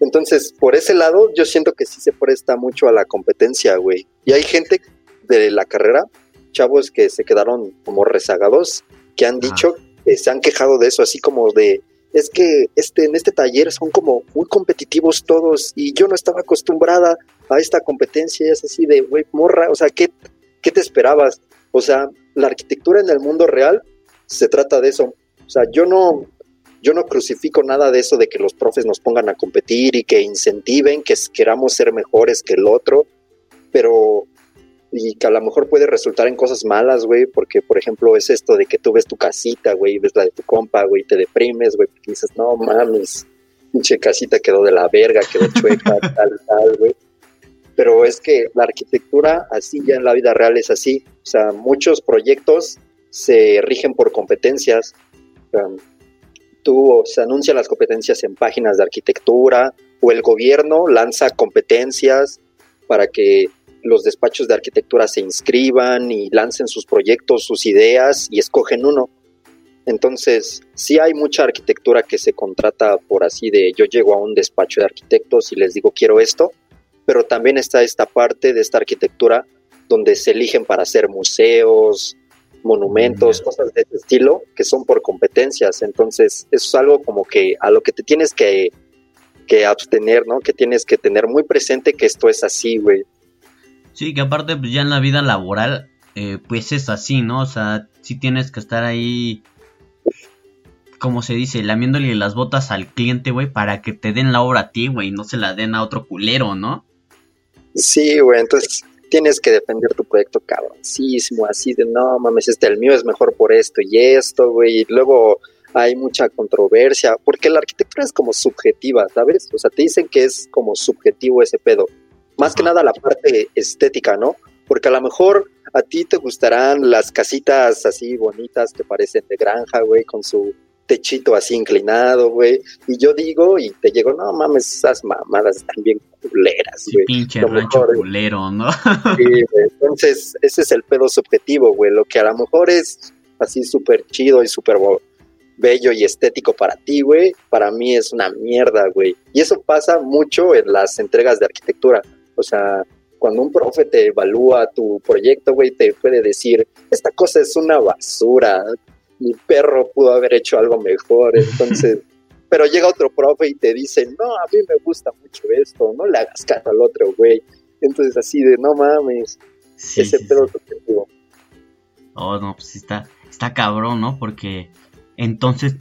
Entonces, por ese lado, yo siento que sí se presta mucho a la competencia, güey. Y hay gente de la carrera, chavos que se quedaron como rezagados, que han dicho que se han quejado de eso, así como de, es que este, en este taller son como muy competitivos todos y yo no estaba acostumbrada a esta competencia, y es así de, güey, morra, o sea, ¿qué, ¿qué te esperabas? O sea, la arquitectura en el mundo real se trata de eso. O sea, yo no, yo no crucifico nada de eso de que los profes nos pongan a competir y que incentiven, que queramos ser mejores que el otro, pero y que a lo mejor puede resultar en cosas malas, güey, porque por ejemplo es esto de que tú ves tu casita, güey, ves la de tu compa, güey, te deprimes, güey, porque dices, no mames, pinche casita quedó de la verga, quedó chueca, tal, tal, güey. Pero es que la arquitectura así ya en la vida real es así, o sea, muchos proyectos se rigen por competencias tú se anuncian las competencias en páginas de arquitectura o el gobierno lanza competencias para que los despachos de arquitectura se inscriban y lancen sus proyectos, sus ideas y escogen uno. Entonces, sí hay mucha arquitectura que se contrata por así de yo llego a un despacho de arquitectos y les digo quiero esto, pero también está esta parte de esta arquitectura donde se eligen para hacer museos, monumentos, cosas de ese estilo, que son por competencias. Entonces, eso es algo como que a lo que te tienes que, que abstener, ¿no? Que tienes que tener muy presente que esto es así, güey. Sí, que aparte pues, ya en la vida laboral, eh, pues es así, ¿no? O sea, sí tienes que estar ahí, como se dice, lamiéndole las botas al cliente, güey, para que te den la obra a ti, güey, y no se la den a otro culero, ¿no? Sí, güey, entonces tienes que defender tu proyecto cabroncísimo, así de no mames, este el mío es mejor por esto y esto, güey, y luego hay mucha controversia, porque la arquitectura es como subjetiva, ¿sabes? O sea, te dicen que es como subjetivo ese pedo. Más que nada la parte estética, ¿no? Porque a lo mejor a ti te gustarán las casitas así bonitas que parecen de granja, güey, con su techito así inclinado, güey. Y yo digo, y te llego, no mames, esas mamadas están bien culeras, güey. pinche rancho culero, ¿no? sí, güey. Entonces, ese es el pedo subjetivo, güey. Lo que a lo mejor es así súper chido y súper bello y estético para ti, güey, para mí es una mierda, güey. Y eso pasa mucho en las entregas de arquitectura. O sea, cuando un profe te evalúa tu proyecto, güey, te puede decir, esta cosa es una basura, mi perro pudo haber hecho algo mejor, entonces, pero llega otro profe y te dice, no, a mí me gusta mucho esto, no le hagas caso al otro, güey. Entonces así de, no mames, ese pedo subjetivo. Oh, no, pues está, está cabrón, ¿no? Porque entonces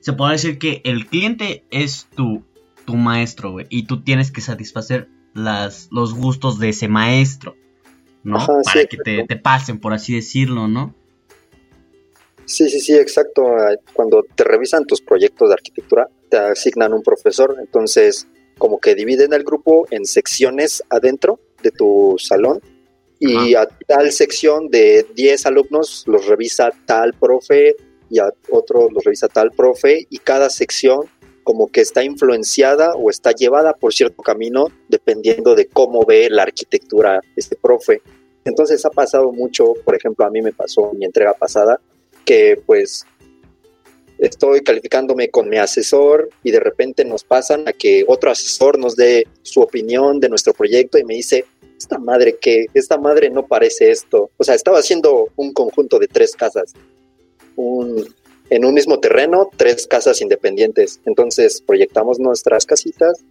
se puede decir que el cliente es tu, tu maestro, güey, y tú tienes que satisfacer las, los gustos de ese maestro, ¿no? Para que te, te, pasen, por así decirlo, ¿no? Sí, sí, sí, exacto. Cuando te revisan tus proyectos de arquitectura, te asignan un profesor, entonces como que dividen el grupo en secciones adentro de tu salón y a tal sección de 10 alumnos los revisa tal profe y a otro los revisa tal profe y cada sección como que está influenciada o está llevada por cierto camino dependiendo de cómo ve la arquitectura este profe. Entonces ha pasado mucho, por ejemplo, a mí me pasó en mi entrega pasada, que pues estoy calificándome con mi asesor y de repente nos pasan a que otro asesor nos dé su opinión de nuestro proyecto y me dice, esta madre que, esta madre no parece esto. O sea, estaba haciendo un conjunto de tres casas. Un, en un mismo terreno, tres casas independientes. Entonces proyectamos nuestras casitas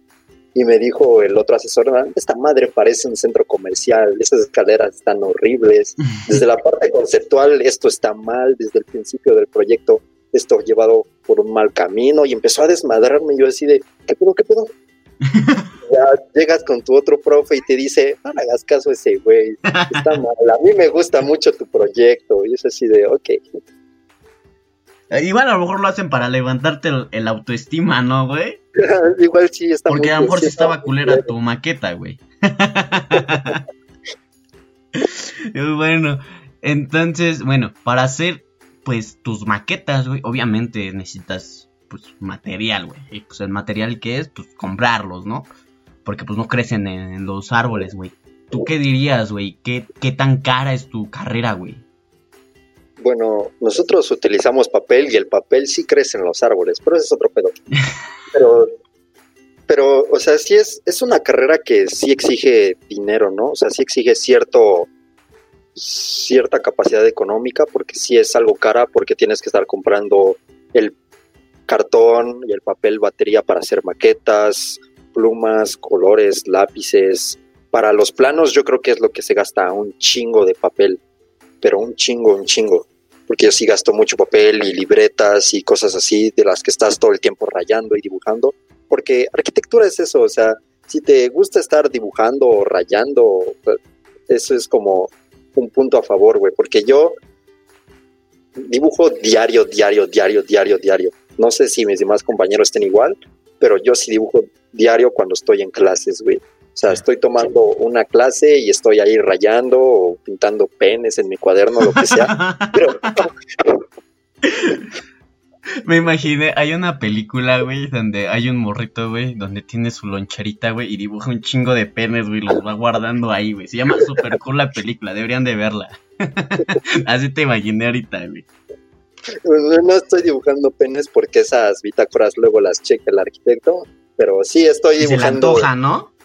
y me dijo el otro asesor, ah, esta madre parece un centro comercial, esas escaleras están horribles. Desde la parte conceptual esto está mal, desde el principio del proyecto esto llevado por un mal camino y empezó a desmadrarme. Yo así de, ¿qué pedo, qué pedo? ya llegas con tu otro profe y te dice, no le hagas caso a ese güey, está mal. A mí me gusta mucho tu proyecto. Y es así de, ok. Eh, igual a lo mejor lo hacen para levantarte el, autoestima, ¿no, güey? Igual sí está Porque a lo mejor sí estaba culera tu maqueta, güey. bueno, entonces, bueno, para hacer pues tus maquetas, güey, obviamente necesitas pues material, güey. Y pues el material que es, pues comprarlos, ¿no? Porque pues no crecen en, los árboles, güey. ¿Tú qué dirías, güey? ¿Qué, ¿Qué tan cara es tu carrera, güey? Bueno, nosotros utilizamos papel y el papel sí crece en los árboles, pero ese es otro pedo. Pero, pero o sea, sí es, es una carrera que sí exige dinero, ¿no? O sea, sí exige cierto, cierta capacidad económica, porque sí es algo cara, porque tienes que estar comprando el cartón y el papel batería para hacer maquetas, plumas, colores, lápices. Para los planos yo creo que es lo que se gasta un chingo de papel, pero un chingo, un chingo porque yo sí gasto mucho papel y libretas y cosas así de las que estás todo el tiempo rayando y dibujando, porque arquitectura es eso, o sea, si te gusta estar dibujando o rayando, eso es como un punto a favor, güey, porque yo dibujo diario, diario, diario, diario, diario. No sé si mis demás compañeros estén igual, pero yo sí dibujo diario cuando estoy en clases, güey. O sea, estoy tomando una clase y estoy ahí rayando o pintando penes en mi cuaderno, lo que sea. Me imaginé, hay una película, güey, donde hay un morrito, güey, donde tiene su loncherita, güey, y dibuja un chingo de penes, güey, los va guardando ahí, güey. Se llama Super Cool la película, deberían de verla. Así te imaginé ahorita, güey. No estoy dibujando penes porque esas bitácoras luego las checa el arquitecto, pero sí estoy dibujando. Se le antoja, ¿no?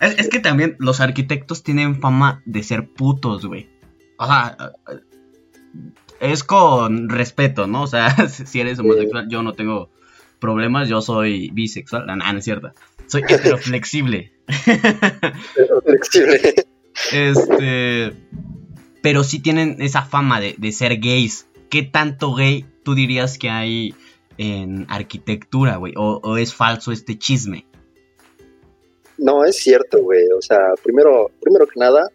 Es, que también los arquitectos tienen fama de ser putos, güey. O sea, es con respeto, ¿no? O sea, si eres homosexual, yo no tengo problemas, yo soy bisexual. No, no es cierto. Soy heteroflexible. Heteroflexible. este. Pero sí tienen esa fama de, ser gays. ¿Qué tanto gay tú dirías que hay en arquitectura, güey? ¿O, es falso este chisme? No, es cierto, güey. O sea, primero, primero que nada,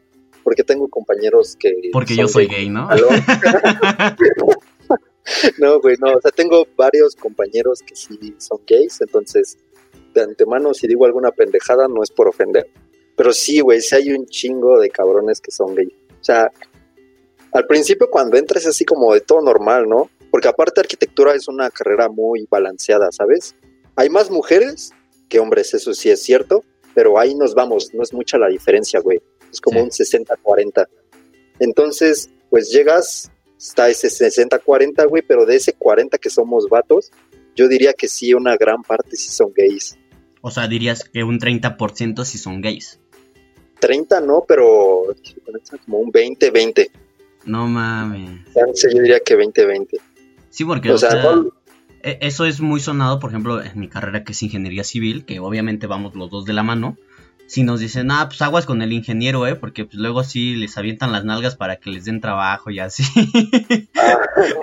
porque tengo compañeros que... Porque yo soy gay, ¿no? no, güey, no. O sea, tengo varios compañeros que sí son gays, entonces, de antemano, si digo alguna pendejada, no es por ofender. Pero sí, güey, sí hay un chingo de cabrones que son gays. O sea, al principio cuando entras así como de todo normal, ¿no? Porque aparte arquitectura es una carrera muy balanceada, ¿sabes? Hay más mujeres que hombres, eso sí es cierto, pero ahí nos vamos, no es mucha la diferencia, güey. Es como un 60-40. Entonces, pues llegas, está ese 60-40, güey, pero de ese 40 que somos vatos, yo diría que sí, una gran parte sí son gays. O sea, dirías que un 30% sí son gays. 30 no, pero como un 20-20. No mames. Yo diría que 20-20. Sí, porque o, sea, e, eso es muy sonado, por ejemplo, en mi carrera que es ingeniería civil, que obviamente vamos los dos de la mano. Si nos dicen, ah, pues aguas con el ingeniero, ¿eh? Porque pues luego sí les avientan las nalgas para que les den trabajo y así.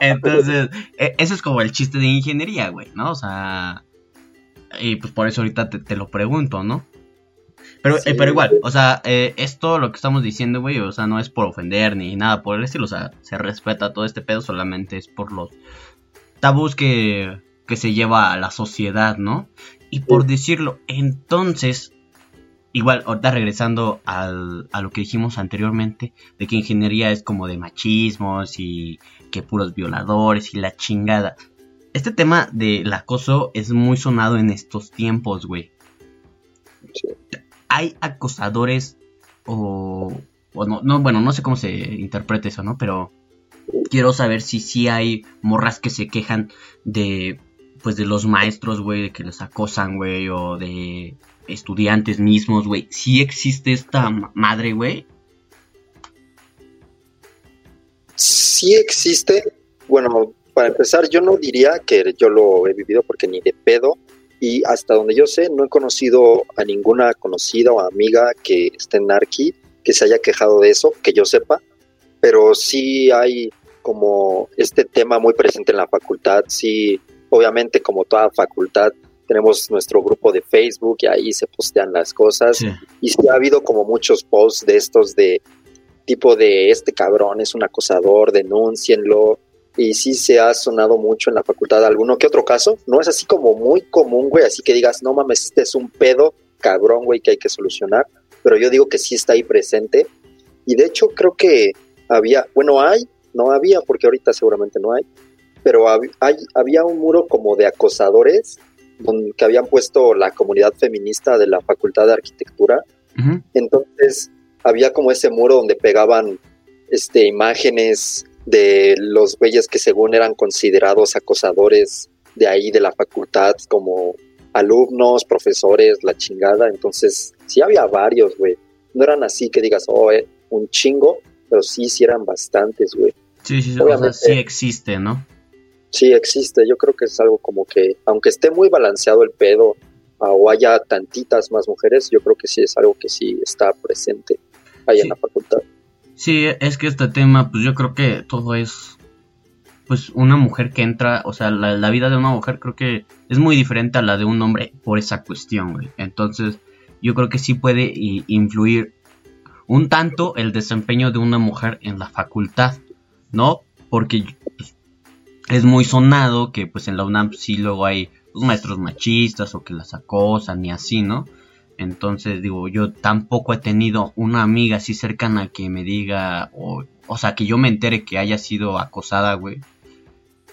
Entonces, e, eso es como el chiste de ingeniería, güey, ¿no? O sea, y pues por eso ahorita te lo pregunto, ¿no? Pero, eh, pero igual, o sea, eh, esto lo que estamos diciendo, güey, o sea, no es por ofender ni nada por el estilo, o sea, se respeta todo este pedo, solamente es por los tabús que, que se lleva a la sociedad, ¿no? Y por decirlo, entonces, igual, ahorita regresando al, a lo que dijimos anteriormente, de que ingeniería es como de machismos y que puros violadores y la chingada. Este tema del acoso es muy sonado en estos tiempos, güey. Sí hay acosadores o, no, no, bueno, no sé cómo se interpreta eso, ¿no? Pero quiero saber si sí hay morras que se quejan de, pues, de los maestros, güey, que los acosan, güey, o de estudiantes mismos, güey. ¿Sí existe esta madre, güey? Sí existe. Bueno, para empezar, yo no diría que yo lo he vivido porque ni de pedo y hasta donde yo sé, no he conocido a ninguna conocida o amiga que esté en Narki que se haya quejado de eso, que yo sepa, pero sí hay como este tema muy presente en la facultad, sí, obviamente como toda facultad tenemos nuestro grupo de Facebook y ahí se postean las cosas. Y sí ha habido como muchos posts de estos de tipo de este cabrón es un acosador, denúncienlo, y sí se ha sonado mucho en la facultad alguno que otro caso. No es así como muy común, güey, así que digas, no mames, este es un pedo cabrón, güey, que hay que solucionar. Pero yo digo que sí está ahí presente. Y de hecho creo que había, bueno, hay, no había, porque ahorita seguramente no hay, pero hay, había un muro como de acosadores que habían puesto la comunidad feminista de la Facultad de Arquitectura. Entonces había como ese muro donde pegaban este, imágenes de los güeyes que según eran considerados acosadores de ahí de la facultad como alumnos, profesores, la chingada. Entonces, sí había varios, güey. No eran así que digas, oh, eh, un chingo, pero sí, sí eran bastantes, güey. Sí, sí, Obviamente, sí existe, ¿no? Sí existe. Yo creo que es algo como que, aunque esté muy balanceado el pedo, o haya tantitas más mujeres, yo creo que sí es algo que sí está presente ahí en la facultad. Sí, es que este tema, pues yo creo que todo es, pues una mujer que entra, o sea, la, vida de una mujer creo que es muy diferente a la de un hombre por esa cuestión, güey. Entonces, yo creo que sí puede influir un tanto el desempeño de una mujer en la facultad, ¿no? Porque pues, es muy sonado que pues en la UNAM sí luego hay los maestros machistas o que las acosan y así, ¿no? Entonces, digo, yo tampoco he tenido una amiga así cercana que me diga, o, o sea, que yo me entere que haya sido acosada, güey.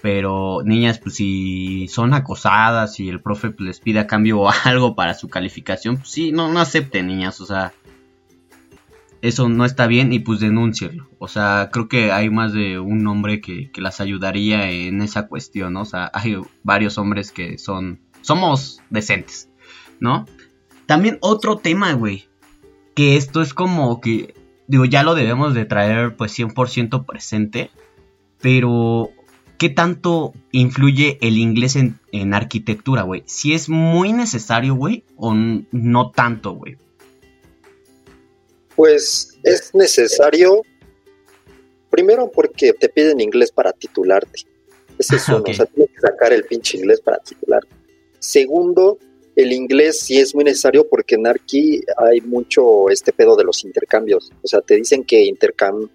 Pero, niñas, pues si son acosadas y el profe pues, les pide a cambio algo para su calificación, pues sí, no, no acepten, niñas, o sea, eso no está bien y pues denúncienlo. O sea, creo que hay más de un hombre que, que las ayudaría en esa cuestión, ¿no? O sea, hay varios hombres que son, somos decentes, ¿no? También otro tema, güey. que esto es como que, digo, ya lo debemos de traer pues 100% presente, pero ¿qué tanto influye el inglés en, en arquitectura, güey? Si es muy necesario, güey, o no tanto, güey. Pues es necesario, primero porque te piden inglés para titularte. Ese es uno, o sea, tienes que sacar el pinche inglés para titularte. Segundo, el inglés sí es muy necesario porque en Arqui hay mucho este pedo de los intercambios. O sea, te dicen que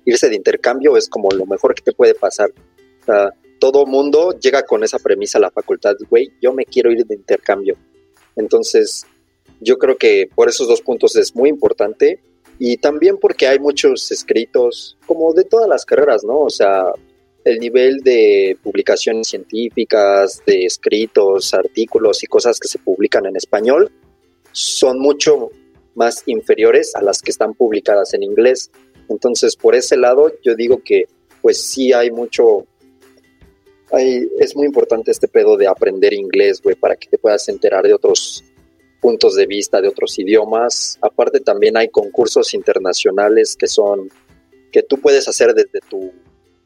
irse de intercambio es como lo mejor que te puede pasar. O sea, todo mundo llega con esa premisa a la facultad, güey, yo me quiero ir de intercambio. Entonces, yo creo que por esos dos puntos es muy importante y también porque hay muchos escritos, como de todas las carreras, ¿no? O sea, el nivel de publicaciones científicas, de escritos, artículos y cosas que se publican en español son mucho más inferiores a las que están publicadas en inglés. Entonces, por ese lado, yo digo que pues sí hay mucho, es muy importante este pedo de aprender inglés, güey, para que te puedas enterar de otros puntos de vista, de otros idiomas. Aparte también hay concursos internacionales que son, que tú puedes hacer desde tu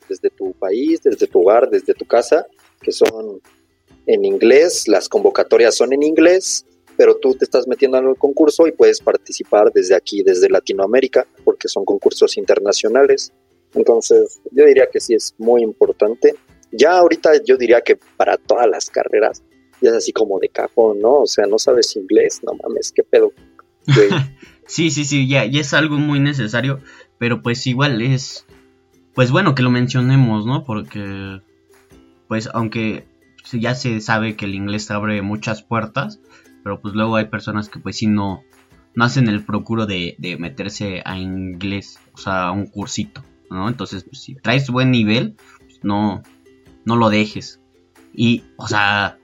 desde tu país, desde tu hogar, desde tu casa, que son en inglés, las convocatorias son en inglés, pero tú te estás metiendo en el concurso y puedes participar desde aquí, desde Latinoamérica, porque son concursos internacionales. Entonces, yo diría que sí es muy importante. Ya ahorita yo diría que para todas las carreras ya es así como de cajón, ¿no? O sea, no sabes inglés, no mames, qué pedo. sí, sí, sí, ya, ya es algo muy necesario, pero pues igual es pues bueno que lo mencionemos, ¿no? Porque, pues aunque ya se sabe que el inglés abre muchas puertas, pero pues luego hay personas que pues sí no, no hacen el procuro de, meterse a inglés, o sea, a un cursito, ¿no? Entonces, pues, si traes buen nivel, pues no, no lo dejes. Y, o sea,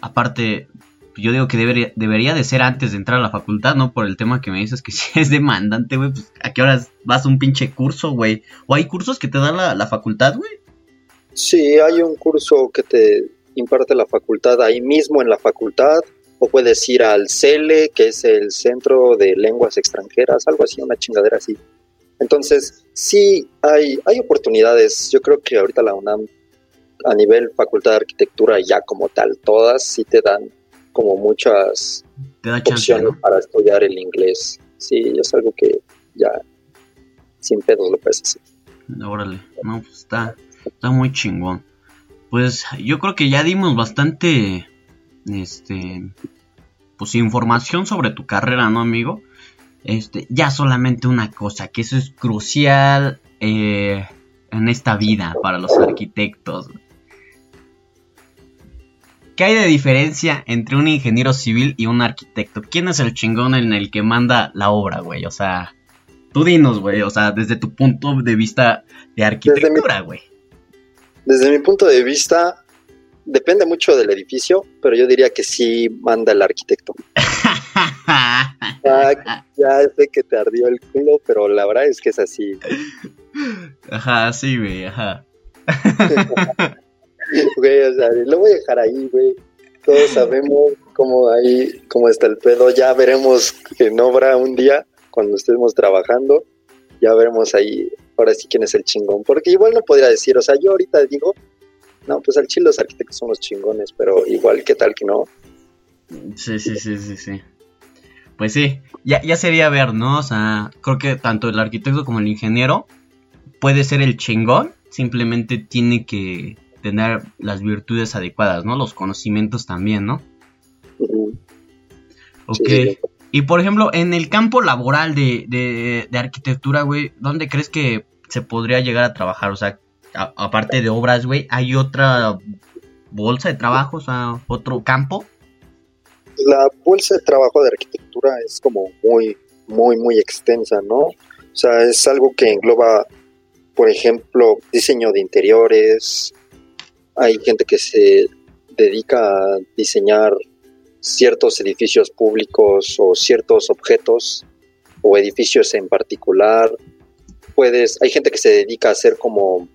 aparte, yo digo que debería, debería de ser antes de entrar a la facultad, ¿no? Por el tema que me dices que si es demandante, güey, pues a qué horas vas a un pinche curso, güey. ¿O hay cursos que te da la, la facultad, güey? Sí, hay un curso que te imparte la facultad ahí mismo en la facultad, o puedes ir al CELE, que es el Centro de Lenguas Extranjeras, algo así, una chingadera así. Entonces, sí, hay, hay oportunidades. Yo creo que ahorita la UNAM, a nivel facultad de arquitectura, ya como tal, todas sí te dan como muchas opciones para estudiar el inglés. Sí, es algo que ya sin pedos lo puedes hacer. Órale, no, pues está, está muy chingón. Pues yo creo que ya dimos bastante, este, pues información sobre tu carrera, ¿no, amigo? Este, ya solamente una cosa, que eso es crucial eh, en esta vida para los arquitectos. ¿Qué hay de diferencia entre un ingeniero civil y un arquitecto? ¿Quién es el chingón en el que manda la obra, güey? O sea, tú dinos, güey. O sea, desde tu punto de vista de arquitectura, güey. Desde, mi punto de vista, depende mucho del edificio, pero yo diría que sí manda el arquitecto. ya, sé que te ardió el culo, pero la verdad es que es así. Ajá, sí, güey, ajá. Güey, o sea, lo voy a dejar ahí, güey. Todos sabemos cómo ahí, cómo está el pedo. Ya veremos en obra un día, cuando estemos trabajando. Ya veremos ahí, ahora sí quién es el chingón. Porque igual no podría decir, o sea, yo ahorita digo, no, pues al chile los arquitectos son los chingones, pero igual, ¿qué tal que no? Sí, sí, sí, sí, sí. Pues sí, ya, ya sería ver, ¿no? O sea, creo que tanto el arquitecto como el ingeniero puede ser el chingón, simplemente tiene que tener las virtudes adecuadas, ¿no? Los conocimientos también, ¿no? Ok. Y por ejemplo, en el campo laboral de, arquitectura, güey, ¿dónde crees que se podría llegar a trabajar? O sea, aparte de obras, güey, ¿hay otra bolsa de trabajo, o sea, otro campo? La bolsa de trabajo de arquitectura es como muy, muy, muy extensa, ¿no? O sea, es algo que engloba, por ejemplo, diseño de interiores, hay gente que se dedica a diseñar ciertos edificios públicos o ciertos objetos o edificios en particular. Puedes, hay gente que se dedica a hacer como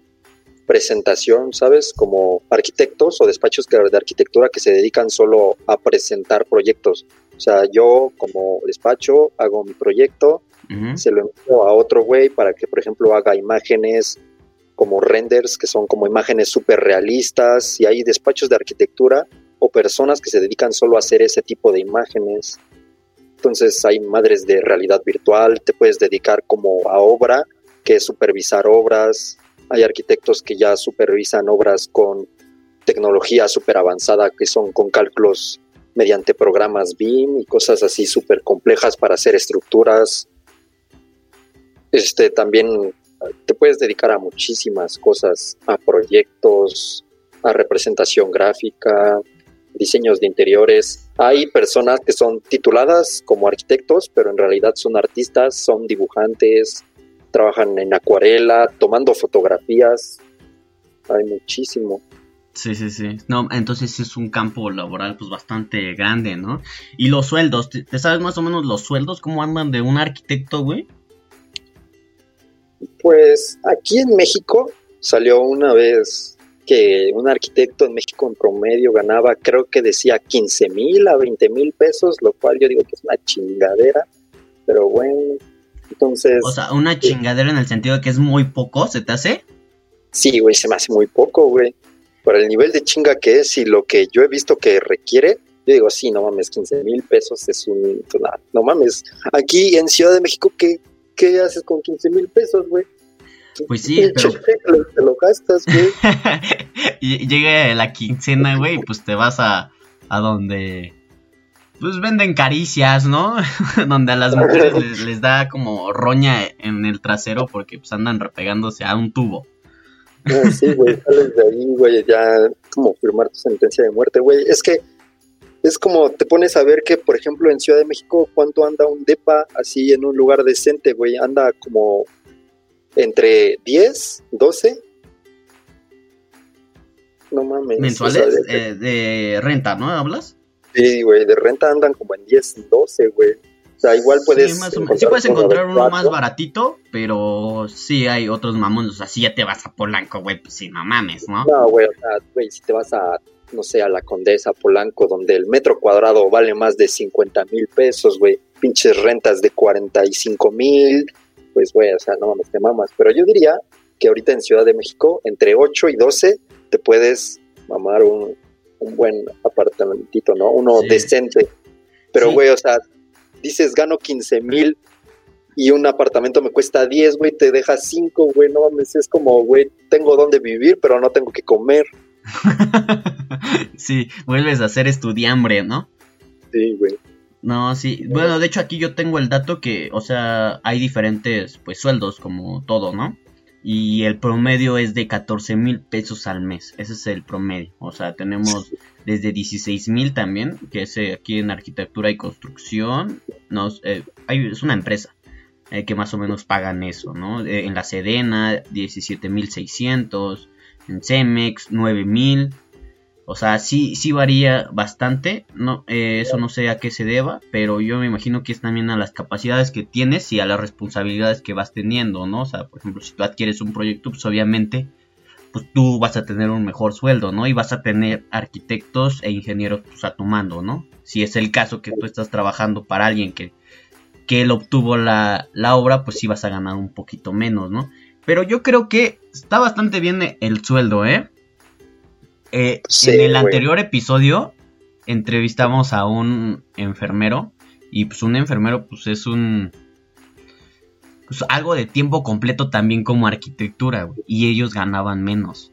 presentación, ¿sabes? Como arquitectos o despachos de arquitectura que se dedican solo a presentar proyectos. O sea, yo como despacho hago mi proyecto se lo envío a otro güey para que, por ejemplo, haga imágenes como renders, que son como imágenes súper realistas, y hay despachos de arquitectura o personas que se dedican solo a hacer ese tipo de imágenes. Entonces hay madres de realidad virtual, te puedes dedicar como a obra, que es supervisar obras. Hay arquitectos que ya supervisan obras con tecnología súper avanzada, que son con cálculos mediante programas BIM y cosas así súper complejas para hacer estructuras. Este también te puedes dedicar a muchísimas cosas, a proyectos, a representación gráfica, diseños de interiores. Hay personas que son tituladas como arquitectos, pero en realidad son artistas, son dibujantes, trabajan en acuarela, tomando fotografías. Hay muchísimo. Sí, sí, sí. No, entonces es un campo laboral pues bastante grande, ¿no? Y los sueldos, ¿te, sabes más o menos los sueldos cómo andan de un arquitecto, güey? Pues aquí en México salió una vez que un arquitecto en México en promedio ganaba, creo que decía 15 mil a 20 mil pesos, lo cual yo digo que es una chingadera, pero bueno, entonces... O sea, una chingadera en el sentido de que es muy poco, ¿se te hace? Sí, güey, se me hace muy poco, güey. Por el nivel de chinga que es y lo que yo he visto que requiere, yo digo, sí, no mames, 15 mil pesos es un... No, mames, aquí en Ciudad de México, ¿qué, qué haces con 15 mil pesos, güey? Pues sí, pero... Te lo gastas, güey. llega la quincena, güey, y pues te vas a, a donde... Pues venden caricias, ¿no? donde a las mujeres les, da como roña en el trasero porque pues andan repegándose a un tubo. No, sí, güey, sales de ahí, güey, ya como firmar tu sentencia de muerte, güey. Es que es como te pones a ver que, por ejemplo, en Ciudad de México, ¿cuánto anda un DEPA así en un lugar decente, güey? Anda como entre 10, 12. No mames. ¿Mensuales? Eh, de renta, ¿no? ¿Hablas? Sí, güey, de renta andan como en 10, 12, güey. O sea, igual puedes. Sí, sí puedes encontrar uno más baratito, pero sí hay otros mamones. O sea, si ya te vas a Polanco, güey, pues sí, no mames, ¿no? No, güey, o sea, güey, si te vas a, no sé, a la Condesa, Polanco, donde el metro cuadrado vale más de 50 mil pesos, güey. Pinches rentas de 45 mil, pues, güey, o sea, no mames, te mamas. Pero yo diría que ahorita en Ciudad de México, entre 8 y 12, te puedes mamar un, buen apartamentito, ¿no? Uno decente. Pero, güey, o sea, dices, gano 15 mil y un apartamento me cuesta 10, güey, te deja 5, güey, no mames, es como, güey, tengo donde vivir, pero no tengo que comer. sí, vuelves a ser estudiambre, ¿no? Sí, güey. No, sí. Bueno, de hecho aquí yo tengo el dato que, o sea, hay diferentes, pues, sueldos como todo, ¿no? Y el promedio es de 14 mil pesos al mes. Ese es el promedio. O sea, tenemos desde 16 mil también, que es eh, aquí en arquitectura y construcción. Nos, eh, hay, es una empresa eh, que más o menos pagan eso, ¿no? en la Sedena, 17 mil 600. En Cemex, 9 mil. O sea, sí, sí varía bastante. No, eh, eso no sé a qué se deba, pero yo me imagino que es también a las capacidades que tienes y a las responsabilidades que vas teniendo, ¿no? O sea, por ejemplo, si tú adquieres un proyecto, pues obviamente, pues tú vas a tener un mejor sueldo, ¿no? Y vas a tener arquitectos e ingenieros pues, a tu mando, ¿no? Si es el caso que tú estás trabajando para alguien que, que él obtuvo la, la obra, pues sí vas a ganar un poquito menos, ¿no? Pero yo creo que está bastante bien el sueldo, ¿eh? Eh, en el anterior episodio entrevistamos a un enfermero y pues un enfermero pues es un pues algo de tiempo completo también como arquitectura y ellos ganaban menos.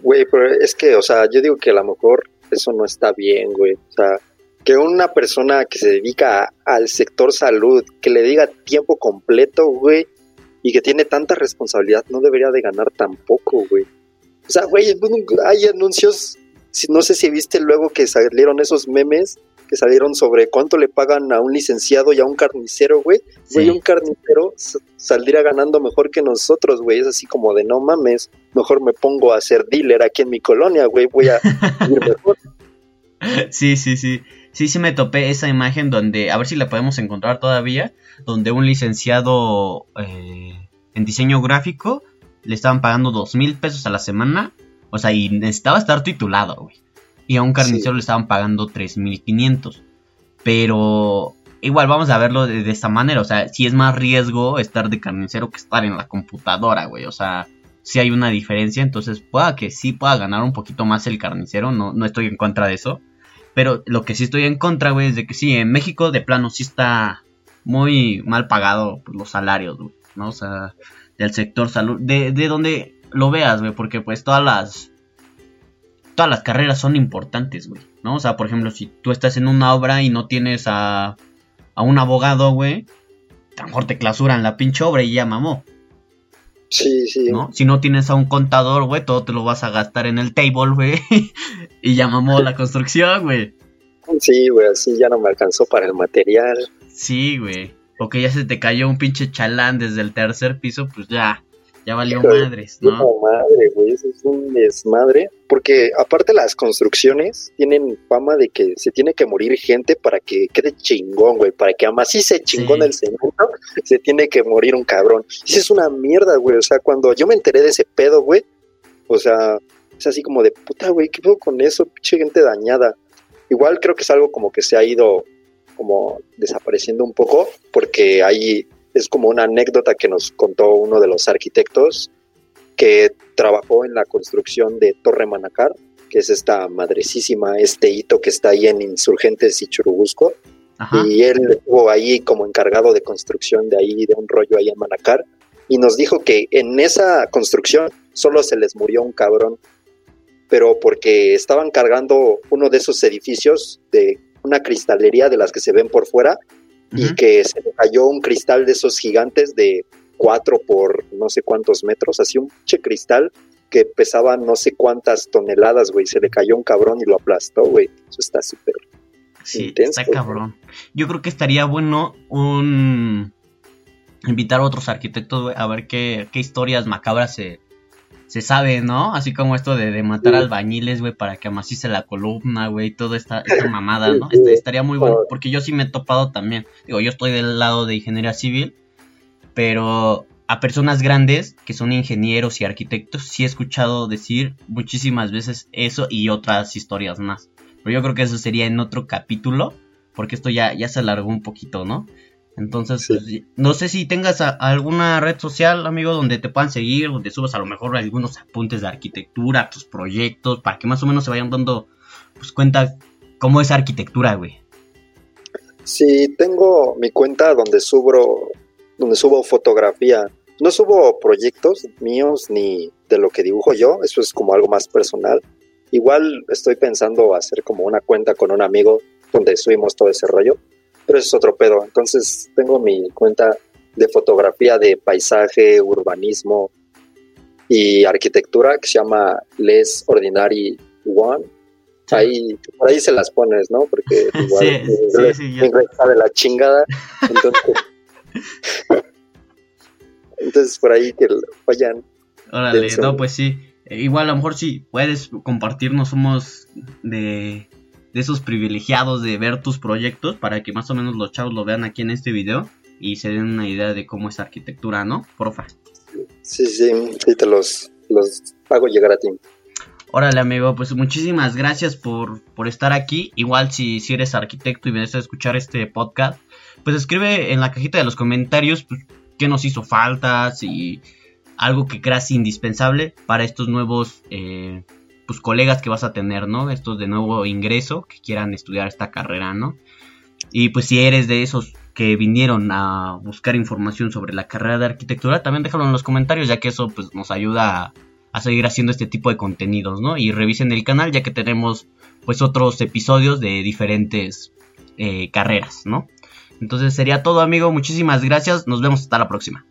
Güey, pero es que, o sea, yo digo que a lo mejor eso no está bien, güey. O sea, que una persona que se dedica al sector salud, que le diga tiempo completo, güey, y que tiene tanta responsabilidad, no debería de ganar tampoco, güey. O sea, güey, hay anuncios, no sé si viste luego que salieron esos memes que salieron sobre cuánto le pagan a un licenciado y a un carnicero, güey. Güey, un carnicero saldría ganando mejor que nosotros, güey. Es así como de no mames, mejor me pongo a ser dealer aquí en mi colonia, güey. Voy a vivir mejor. Sí, sí, sí. Sí, sí me topé esa imagen donde, a ver si la podemos encontrar todavía, donde un licenciado eh, en diseño gráfico le estaban pagando dos mil pesos a la semana. O sea, y necesitaba estar titulado, güey. Y a un carnicero le estaban pagando tres mil quinientos. Pero igual vamos a verlo de, esta manera, o sea, si es más riesgo estar de carnicero que estar en la computadora, güey, o sea, si hay una diferencia, entonces pueda que sí pueda ganar un poquito más el carnicero, no, no estoy en contra de eso, pero lo que sí estoy en contra, güey, es de que sí, en México de plano sí está muy mal pagado pues, los salarios, güey, ¿no? O sea, del sector salud, de, de donde lo veas, güey, porque pues todas las todas las carreras son importantes, güey, ¿no? O sea, por ejemplo, si tú estás en una obra y no tienes a, a un abogado, güey, a lo mejor te clausuran la pinche obra y ya mamó. Sí, sí. ¿no? Si no tienes a un contador, güey, todo te lo vas a gastar en el table, güey, y ya mamó la construcción, güey. Sí, güey, así ya no me alcanzó para el material. Sí, güey. O que ya se te cayó un pinche chalán desde el tercer piso, pues ya, ya valió madres, ¿no? No, madre, güey, eso es un desmadre. Porque aparte las construcciones tienen fama de que se tiene que morir gente para que quede chingón, güey. Para que se chingón el cemento, se tiene que morir un cabrón. Eso es una mierda, güey. O sea, cuando yo me enteré de ese pedo, güey, o sea, es así como de puta, güey, ¿qué pedo con eso? Pinche gente dañada. Igual creo que es algo como que se ha ido como desapareciendo un poco, porque ahí es como una anécdota que nos contó uno de los arquitectos que trabajó en la construcción de Torre Manacar, que es esta madrecísima, este hito que está ahí en Insurgentes y Churubusco. Y él estuvo ahí como encargado de construcción de ahí, de un rollo ahí en Manacar. Y nos dijo que en esa construcción solo se les murió un cabrón, pero porque estaban cargando uno de esos edificios de una cristalería de las que se ven por fuera y que se le cayó un cristal de esos gigantes de cuatro por no sé cuántos metros, así un che cristal que pesaba no sé cuántas toneladas, güey. Se le cayó un cabrón y lo aplastó, güey. Eso está súper sí, Está cabrón. Yo creo que estaría bueno un invitar a otros arquitectos a ver qué, qué historias macabras se, se sabe, ¿no? Así como esto de, matar albañiles, güey, para que amacice la columna, güey, toda esta, esta mamada, ¿no? Este, estaría muy bueno, porque yo sí me he topado también. Digo, yo estoy del lado de ingeniería civil, pero a personas grandes que son ingenieros y arquitectos sí he escuchado decir muchísimas veces eso y otras historias más. Pero yo creo que eso sería en otro capítulo, porque esto ya, ya se alargó un poquito, ¿no? Entonces, no sé si tengas alguna red social, amigo, donde te puedan seguir, donde subas a lo mejor algunos apuntes de arquitectura, tus proyectos, para que más o menos se vayan dando pues, cuenta cómo es arquitectura, güey. Sí, tengo mi cuenta donde subo, donde subo fotografía. No subo proyectos míos ni de lo que dibujo yo, eso es como algo más personal. Igual estoy pensando hacer como una cuenta con un amigo donde subimos todo ese rollo pero eso es otro pedo. Entonces tengo mi cuenta de fotografía de paisaje, urbanismo y arquitectura que se llama Les Ordinary One. Ahí, por ahí se las pones, ¿no? Porque igual sí, sí, de la chingada. Entonces, entonces por ahí que vayan. Órale, no, pues sí. Igual a lo mejor si puedes compartirnos, somos de de esos privilegiados de ver tus proyectos para que más o menos los chavos lo vean aquí en este video y se den una idea de cómo es arquitectura, ¿no? Porfa. Sí, sí, sí, te los, los hago llegar a ti. Órale, amigo, pues muchísimas gracias por, por estar aquí. Igual si, si eres arquitecto y vienes a escuchar este podcast, pues escribe en la cajita de los comentarios pues, qué nos hizo falta, si algo que creas indispensable para estos nuevos eh, pues colegas que vas a tener, ¿no? Estos de nuevo ingreso que quieran estudiar esta carrera, ¿no? Y pues si eres de esos que vinieron a buscar información sobre la carrera de arquitectura, también déjalo en los comentarios, ya que eso pues nos ayuda a, seguir haciendo este tipo de contenidos, ¿no? Y revisen el canal, ya que tenemos pues otros episodios de diferentes eh, carreras, ¿no? Entonces sería todo, amigo. Muchísimas gracias. Nos vemos hasta la próxima.